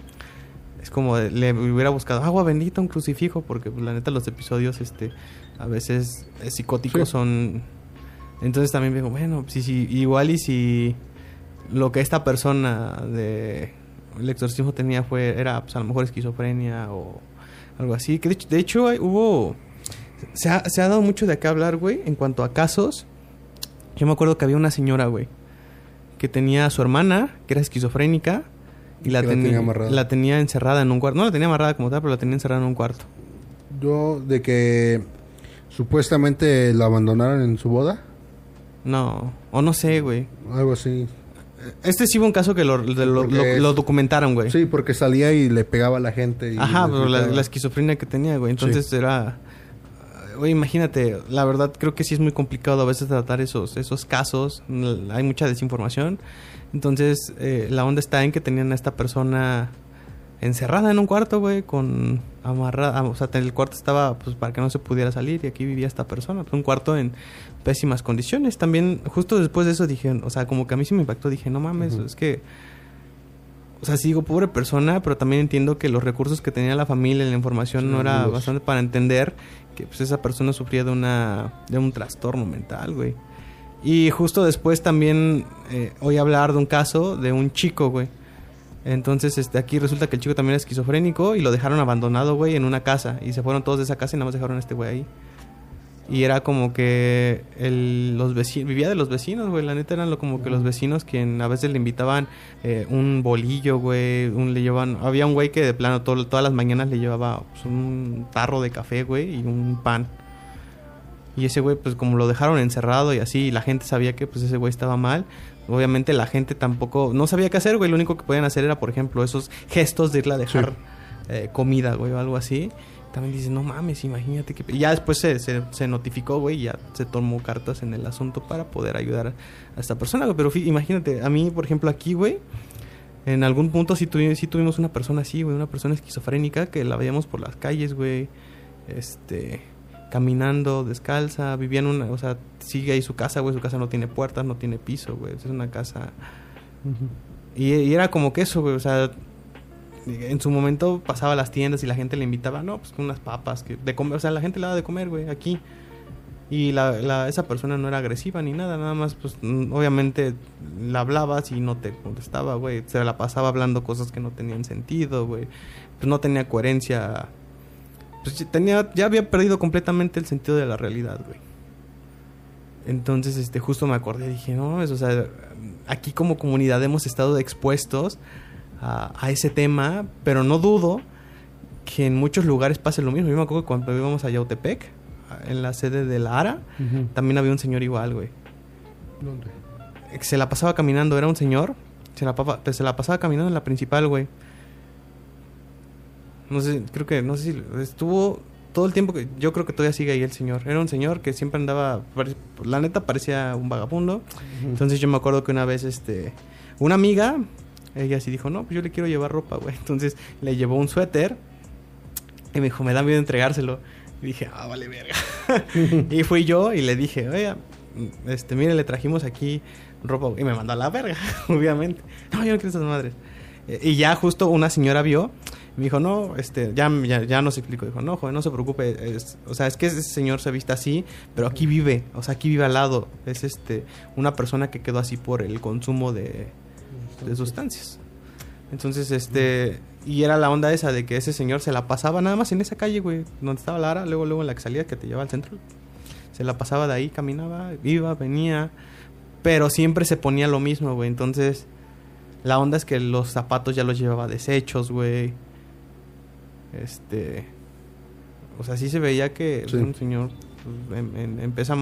es como de- le hubiera buscado agua bendita, un crucifijo, porque pues, la neta los episodios, este, a veces eh, psicóticos Sí. son... Entonces también digo, bueno, sí, sí, igual y si lo que esta persona de el exorcismo tenía fue, era pues, a lo mejor esquizofrenia o algo así, que de hecho, de hecho hay- hubo... Se ha, se ha dado mucho de acá hablar, güey, en cuanto a casos. Yo me acuerdo que había una señora, güey, que tenía a su hermana, que era esquizofrénica, y la, tenía, la tenía encerrada en un cuarto. No la tenía amarrada como tal, pero la tenía encerrada en un cuarto. Yo, de que supuestamente la abandonaron en su boda. No, o no sé, güey. Algo así. Este sí fue un caso que lo, de lo, Porque lo- es- lo documentaron, güey. Sí, porque salía y le pegaba a la gente. Y Ajá, pero la, esquizofrenia que tenía, güey. Entonces era... Güey, imagínate, la verdad creo que sí es muy complicado a veces tratar esos, esos casos. Hay mucha desinformación. Entonces, eh, la onda está en que tenían a esta persona encerrada en un cuarto, güey, con amarrada. O sea, el cuarto estaba pues para que no se pudiera salir y aquí vivía esta persona. Pues, un cuarto en pésimas condiciones. También, justo después de eso dije, o sea, como que a mí sí me impactó. Dije, no mames, es que o sea, sí digo pobre persona, pero también entiendo que los recursos que tenía la familia, la información Sí, no era amigos. bastante para entender que pues esa persona sufría de una de un trastorno mental, güey. Y justo después también eh, oí hablar de un caso de un chico, güey. Entonces, este, aquí resulta que el chico también era esquizofrénico y lo dejaron abandonado, güey, en una casa. Y se fueron todos de esa casa y nada más dejaron a este güey ahí. Y era como que el, los vecinos, vivía de los vecinos, güey. La neta eran lo, como que los vecinos quien a veces le invitaban eh, un bolillo, güey. Un, le llevaban, había un güey que de plano todo- todas las mañanas le llevaba pues, un tarro de café, güey, y un pan. Y ese güey, pues como lo dejaron encerrado y así, y la gente sabía que pues ese güey estaba mal. Obviamente la gente tampoco, no sabía qué hacer, güey. Lo único que podían hacer era, por ejemplo, esos gestos de irle a dejar eh, comida, güey, o algo así. También dices, no mames, imagínate que... Y ya después se, se, se notificó, güey, ya se tomó cartas en el asunto para poder ayudar a esta persona, güey. Pero imagínate, a mí, por ejemplo, aquí, güey, en algún punto sí, tuvi- sí tuvimos una persona así, güey, una persona esquizofrénica que la veíamos por las calles, güey, este, caminando descalza, vivía en una, o sea, sigue ahí su casa, güey, su casa no tiene puertas, no tiene piso, güey, es una casa... Y, y era como que eso, güey, o sea, en su momento pasaba a las tiendas y la gente le invitaba, no, pues con unas papas, que de comer, o sea, la gente le daba de comer, güey, aquí. Y la, la- esa persona no era agresiva ni nada, nada más, pues, mm, obviamente la hablabas y no te contestaba, güey. Se la pasaba hablando cosas que no tenían sentido, güey. Pues no tenía coherencia. Pues tenía, ya había perdido completamente el sentido de la realidad, güey. Entonces, este, justo me acordé, dije, no, es, o sea, aquí como comunidad hemos estado expuestos a, a ese tema, pero no dudo que en muchos lugares pase lo mismo. Yo me acuerdo que cuando íbamos a Yautepec, en la sede de la ARA, también había un señor igual, güey. ¿Dónde? Se la pasaba caminando, era un señor, se la, papa- se la pasaba caminando en la principal, güey. No sé, creo que, no sé si estuvo todo el tiempo que yo creo que todavía sigue ahí el señor. Era un señor que siempre andaba, la neta parecía un vagabundo. Entonces yo me acuerdo que una vez, este, una amiga, ella sí dijo, no, pues yo le quiero llevar ropa, güey. (laughs) Entonces le llevó un suéter y me dijo, me da miedo entregárselo. Y dije, ah, vale, verga. (laughs) y fui yo y le dije, oye, este, mire, le trajimos aquí ropa. Y me mandó a la verga, (laughs) obviamente. No, yo no quiero esas madres. Eh, Y ya justo una señora vio, me dijo, no, este, ya, ya, ya nos explicó. Dijo, no, joven, no se preocupe. es- o sea, es que ese señor se viste así, pero aquí vive. O sea, aquí vive al lado. Es este, una persona que quedó así por el consumo de, sustancias. Entonces, este, y era la onda esa de que ese señor se la pasaba nada más en esa calle, güey, donde estaba Lara, luego, luego en la que que te llevaba al centro. Se la pasaba de ahí, caminaba, iba, venía. Pero siempre se ponía lo mismo, güey. Entonces, la onda es que los zapatos ya los llevaba deshechos, güey. Este. O sea, sí se veía que Sí. un señor pues, en, en-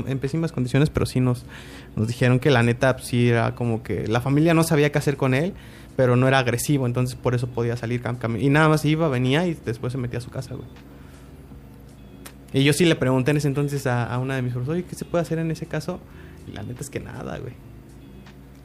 en pésimas condiciones, pero sí nos, nos dijeron que la neta pues, sí era como que la familia no sabía qué hacer con él, pero no era agresivo, entonces por eso podía salir cam- cam- y nada más iba, venía y después se metía a su casa, güey. Y yo sí le pregunté en ese entonces a, a una de mis profesores, oye, ¿qué se puede hacer en ese caso? Y la neta es que nada, güey.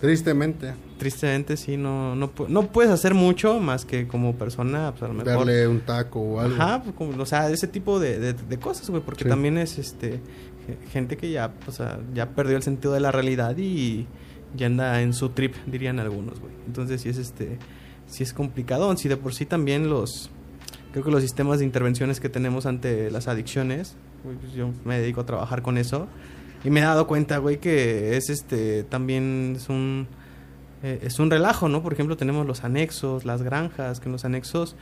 Tristemente, Tristemente sí, no, no, no puedes hacer mucho más que como persona, pues a lo mejor... darle un taco o algo. Ajá, pues, como, o sea, ese tipo de, de- de cosas, güey, porque Sí. también es este ge- gente que ya, o sea, ya perdió el sentido de la realidad y ya anda en su trip, dirían algunos, güey. Entonces sí es este, sí es complicado, si de por sí también los, creo que los sistemas de intervenciones que tenemos ante las adicciones, pues yo me dedico a trabajar con eso y me he dado cuenta, güey, que es este, también es un eh, es un relajo, ¿no? Por ejemplo, tenemos los anexos, las granjas, que en los anexos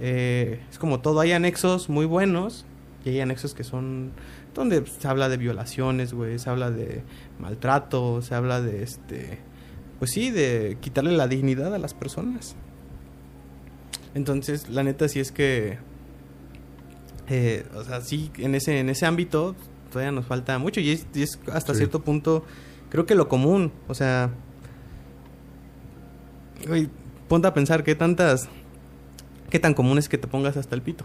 eh, es como todo, hay anexos muy buenos y hay anexos que son donde se habla de violaciones, güey, se habla de maltrato, se habla de este, pues sí, de quitarle la dignidad a las personas. Entonces, la neta sí es que, eh, o sea, sí, en ese, en ese ámbito todavía nos falta mucho y es, y es hasta Sí. cierto punto, creo que lo común, o sea, ponte a pensar qué tantas, qué tan común es que te pongas hasta el pito.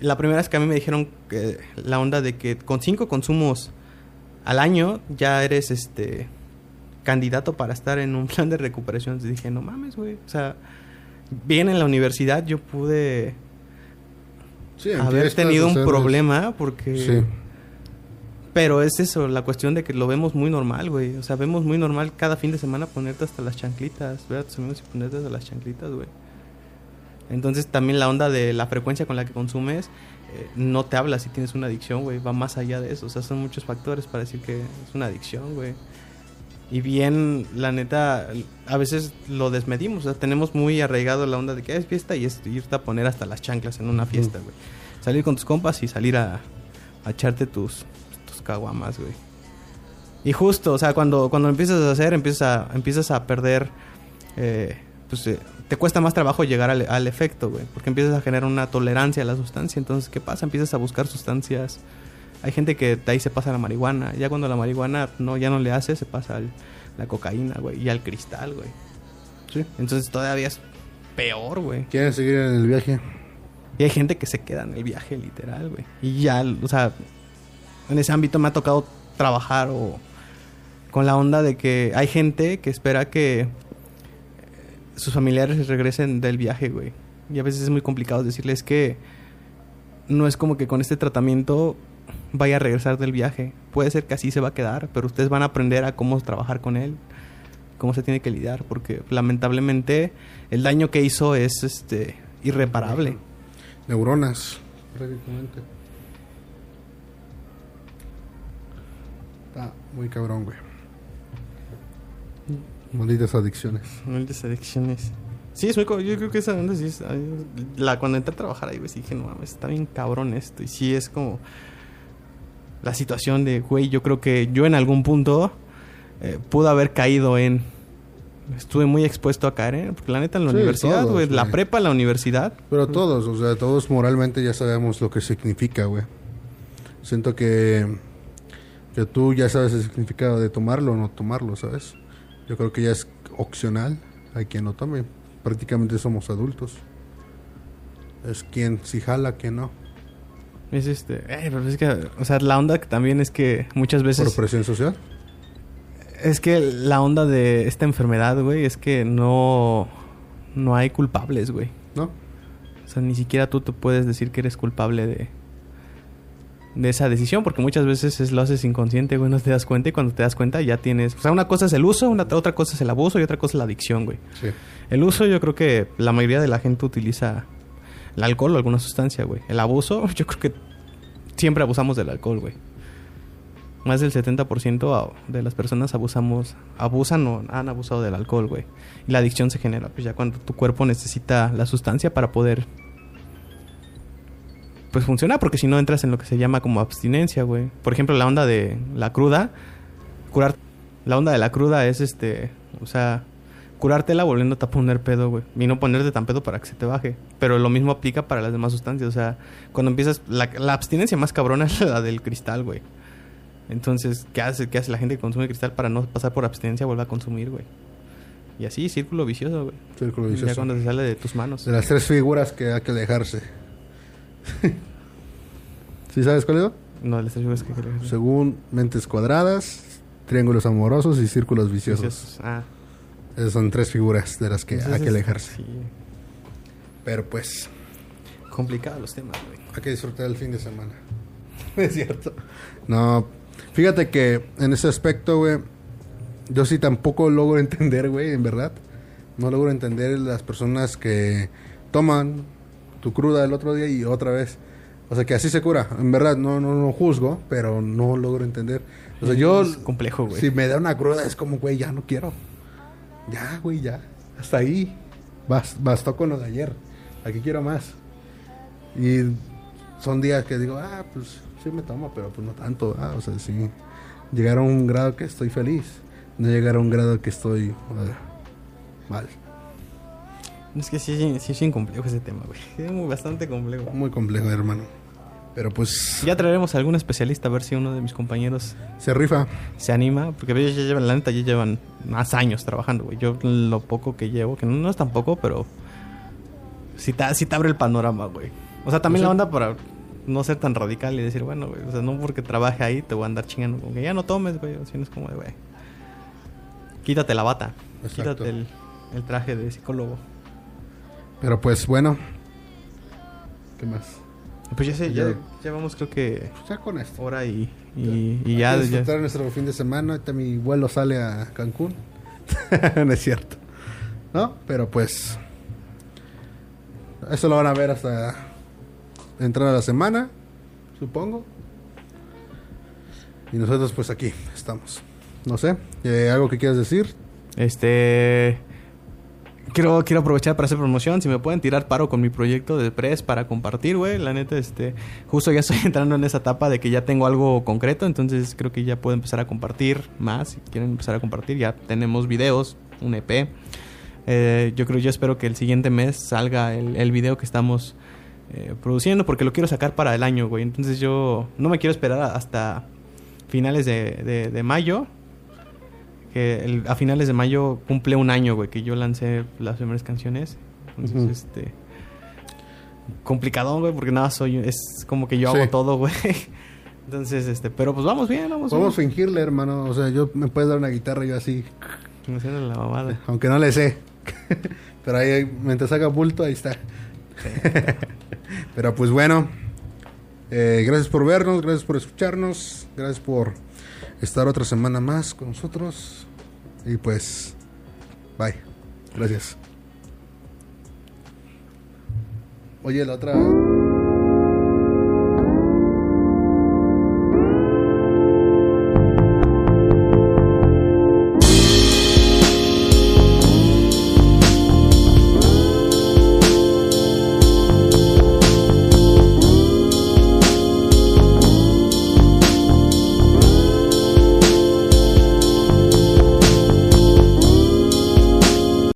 La primera vez que a mí me dijeron que la onda de que con cinco consumos al año ya eres este candidato para estar en un (laughs) plan de recuperación. Entonces dije, no mames, güey. O sea, bien en la universidad yo pude Sí, haber tenido un problema porque... Sí. Pero es eso, la cuestión de que lo vemos muy normal, güey. O sea, vemos muy normal cada fin de semana ponerte hasta las chanclitas, ver a tus amigos y ponerte hasta las chanclitas, güey. Entonces también la onda de la frecuencia con la que consumes eh, no te habla si tienes una adicción, güey. Va más allá de eso. O sea, son muchos factores para decir que es una adicción, güey. Y bien, la neta, a veces lo desmedimos. O sea, tenemos muy arraigado la onda de que es fiesta y es irte a poner hasta las chanclas en una fiesta, güey. Salir con tus compas y salir a, a echarte tus, tus caguamas, güey. Y justo, o sea, cuando, cuando empiezas a hacer, empiezas a, empiezas a perder, eh, pues eh, te cuesta más trabajo llegar al, al efecto, güey, porque empiezas a generar una tolerancia a la sustancia. Entonces, ¿qué pasa? Empiezas a buscar sustancias. Hay gente que de ahí se pasa a la marihuana. Ya cuando la marihuana no, ya no le hace, se pasa al, la cocaína, güey, y al cristal, güey. Sí. Entonces todavía es peor, güey. ¿Quieren seguir en el viaje? Y hay gente que se queda en el viaje, literal, güey. Y ya, o sea, en ese ámbito me ha tocado trabajar o con la onda de que hay gente que espera que sus familiares regresen del viaje, güey. Y a veces es muy complicado decirles que no es como que con este tratamiento vaya a regresar del viaje. Puede ser que así se va a quedar, pero ustedes van a aprender a cómo trabajar con él, cómo se tiene que lidiar, porque lamentablemente el daño que hizo es este irreparable. Neuronas, prácticamente. Está muy cabrón, güey. Malditas adicciones. Malditas adicciones. Sí, es muy... Yo creo que esa onda sí es... ay, La, cuando entré a trabajar ahí, güey, sí dije, no mames, está bien cabrón esto. Y sí es como... La situación de, güey, yo creo que yo en algún punto eh, pude haber caído en... Estuve muy expuesto a caer, ¿eh? Porque la neta en la Sí, universidad, güey, la prepa, la universidad. Pero todos, o sea, todos moralmente ya sabemos lo que significa, güey. Siento que, que tú ya sabes el significado de tomarlo o no tomarlo, ¿sabes? Yo creo que ya es opcional. Hay quien lo tome. Prácticamente somos adultos. Es quien si jala, quien no. Es este... eh, pero es que, o sea, la onda que también es que muchas veces... Por presión social. Es que la onda de esta enfermedad, güey, es que no... No hay culpables, güey. ¿No? O sea, ni siquiera tú te puedes decir que eres culpable de, de esa decisión, porque muchas veces es, lo haces inconsciente, güey, no te das cuenta y cuando te das cuenta ya tienes... O sea, una cosa es el uso, una, otra cosa es el abuso y otra cosa es la adicción, güey. Sí. El uso yo creo que la mayoría de la gente utiliza el alcohol o alguna sustancia, güey. El abuso, (laughs) yo creo que siempre abusamos del alcohol, güey. Más del 70% a- de las personas abusamos, abusan o han abusado del alcohol, güey. Y la adicción se genera, pues ya cuando tu cuerpo necesita la sustancia para poder pues funciona porque si no entras en lo que se llama como abstinencia, güey. Por ejemplo, la onda de la cruda, curar la onda de la cruda es este, o sea, curártela volviéndote a poner pedo, güey. Y no ponerte tan pedo para que se te baje. Pero lo mismo aplica para las demás sustancias. O sea, cuando empiezas... La, la abstinencia más cabrona (laughs) es la del cristal, güey. Entonces, ¿qué hace, ¿qué hace la gente que consume cristal para no pasar por abstinencia? Vuelve a consumir, güey. Y así, círculo vicioso, güey. Círculo Ya vicioso. cuando se sale de tus manos. De las tres figuras que hay que dejarse. (laughs) ¿Sí sabes cuál es? No, tres figuras que quería Según mentes cuadradas, triángulos amorosos y círculos viciosos. Viciosos. Ah. Esas son tres figuras de las que hay que alejarse. Sí. Pero pues, Complicados los temas, güey. hay que disfrutar el fin de semana. (laughs) es cierto. No, fíjate que en ese aspecto, güey, yo sí tampoco logro (laughs) entender, güey, en verdad. No logro entender las personas que toman tu cruda el otro día y otra vez. O sea, que así se cura. En verdad, no, no, no juzgo, pero no logro entender. O sea, yo, Es complejo, güey. si me da una cruda, es como, güey, ya no quiero. Ya, güey, ya. Hasta ahí. Bas- bastó con lo de ayer. Aquí quiero más. Y son días que digo, ah, pues sí me tomo, pero pues no tanto. Ah, o sea, sí. Llegar a un grado que estoy feliz. No llegar a un grado que estoy mal. Es que sí, sí, sí es bien complejo ese tema, güey. (laughs) Es muy bastante complejo. Muy complejo, hermano. Pero pues Ya traeremos a algún especialista a ver si uno de mis compañeros se rifa. se anima. Porque ellos ya llevan, la neta, ya llevan más años trabajando, güey. Yo lo poco que llevo, que no, no es tan poco, pero sí te, sí te abre el panorama, güey. O sea, también Pues la onda para no ser tan radical y decir, bueno, güey, o sea, no porque trabaje ahí te voy a andar chingando. Como que ya no tomes, güey. O sea, no es como de, güey. Quítate la bata. Exacto. Quítate el, el traje de psicólogo. Pero pues bueno. ¿Qué más? Pues ya sé, Ya- ya, vamos, creo que Pues ya con esto. hora y, y, ya, ya- disfrutar nuestro fin de semana. Ahorita mi vuelo sale a Cancún. (laughs) no es cierto. ¿No? Pero pues. Eso lo van a ver hasta entrar a la semana, supongo. Y nosotros pues aquí estamos. No sé, eh, ¿algo que quieras decir? Este. Quiero, quiero aprovechar para hacer promoción. Si me pueden tirar paro con mi proyecto de Press para compartir, güey. La neta, este. Justo ya (laughs) estoy entrando en esa etapa de que ya tengo algo concreto. Entonces creo que ya puedo empezar a compartir más. Si quieren empezar a compartir, ya tenemos videos, un EP. Eh, yo creo, yo espero que el siguiente mes salga el, video que estamos eh, produciendo. Porque lo quiero sacar para el año, güey. Entonces yo no me quiero esperar hasta finales de- de mayo que el- a finales de mayo cumple un año, güey, que yo lancé las primeras canciones. Entonces, este... Complicadón, güey, porque nada, soy... Es como que yo Sí. hago todo, güey. (laughs) Entonces, este... Pero pues vamos bien, vamos Podemos bien. fingirle, hermano. O sea, yo me puedes dar una guitarra yo así, Haciendo la mamada. aunque no le sé. (laughs) Pero ahí, mientras haga bulto, ahí está. (laughs) Pero pues bueno, eh, gracias por vernos, gracias por escucharnos, gracias por estar otra semana más con nosotros. Y pues, bye. Gracias. Oye, la otra...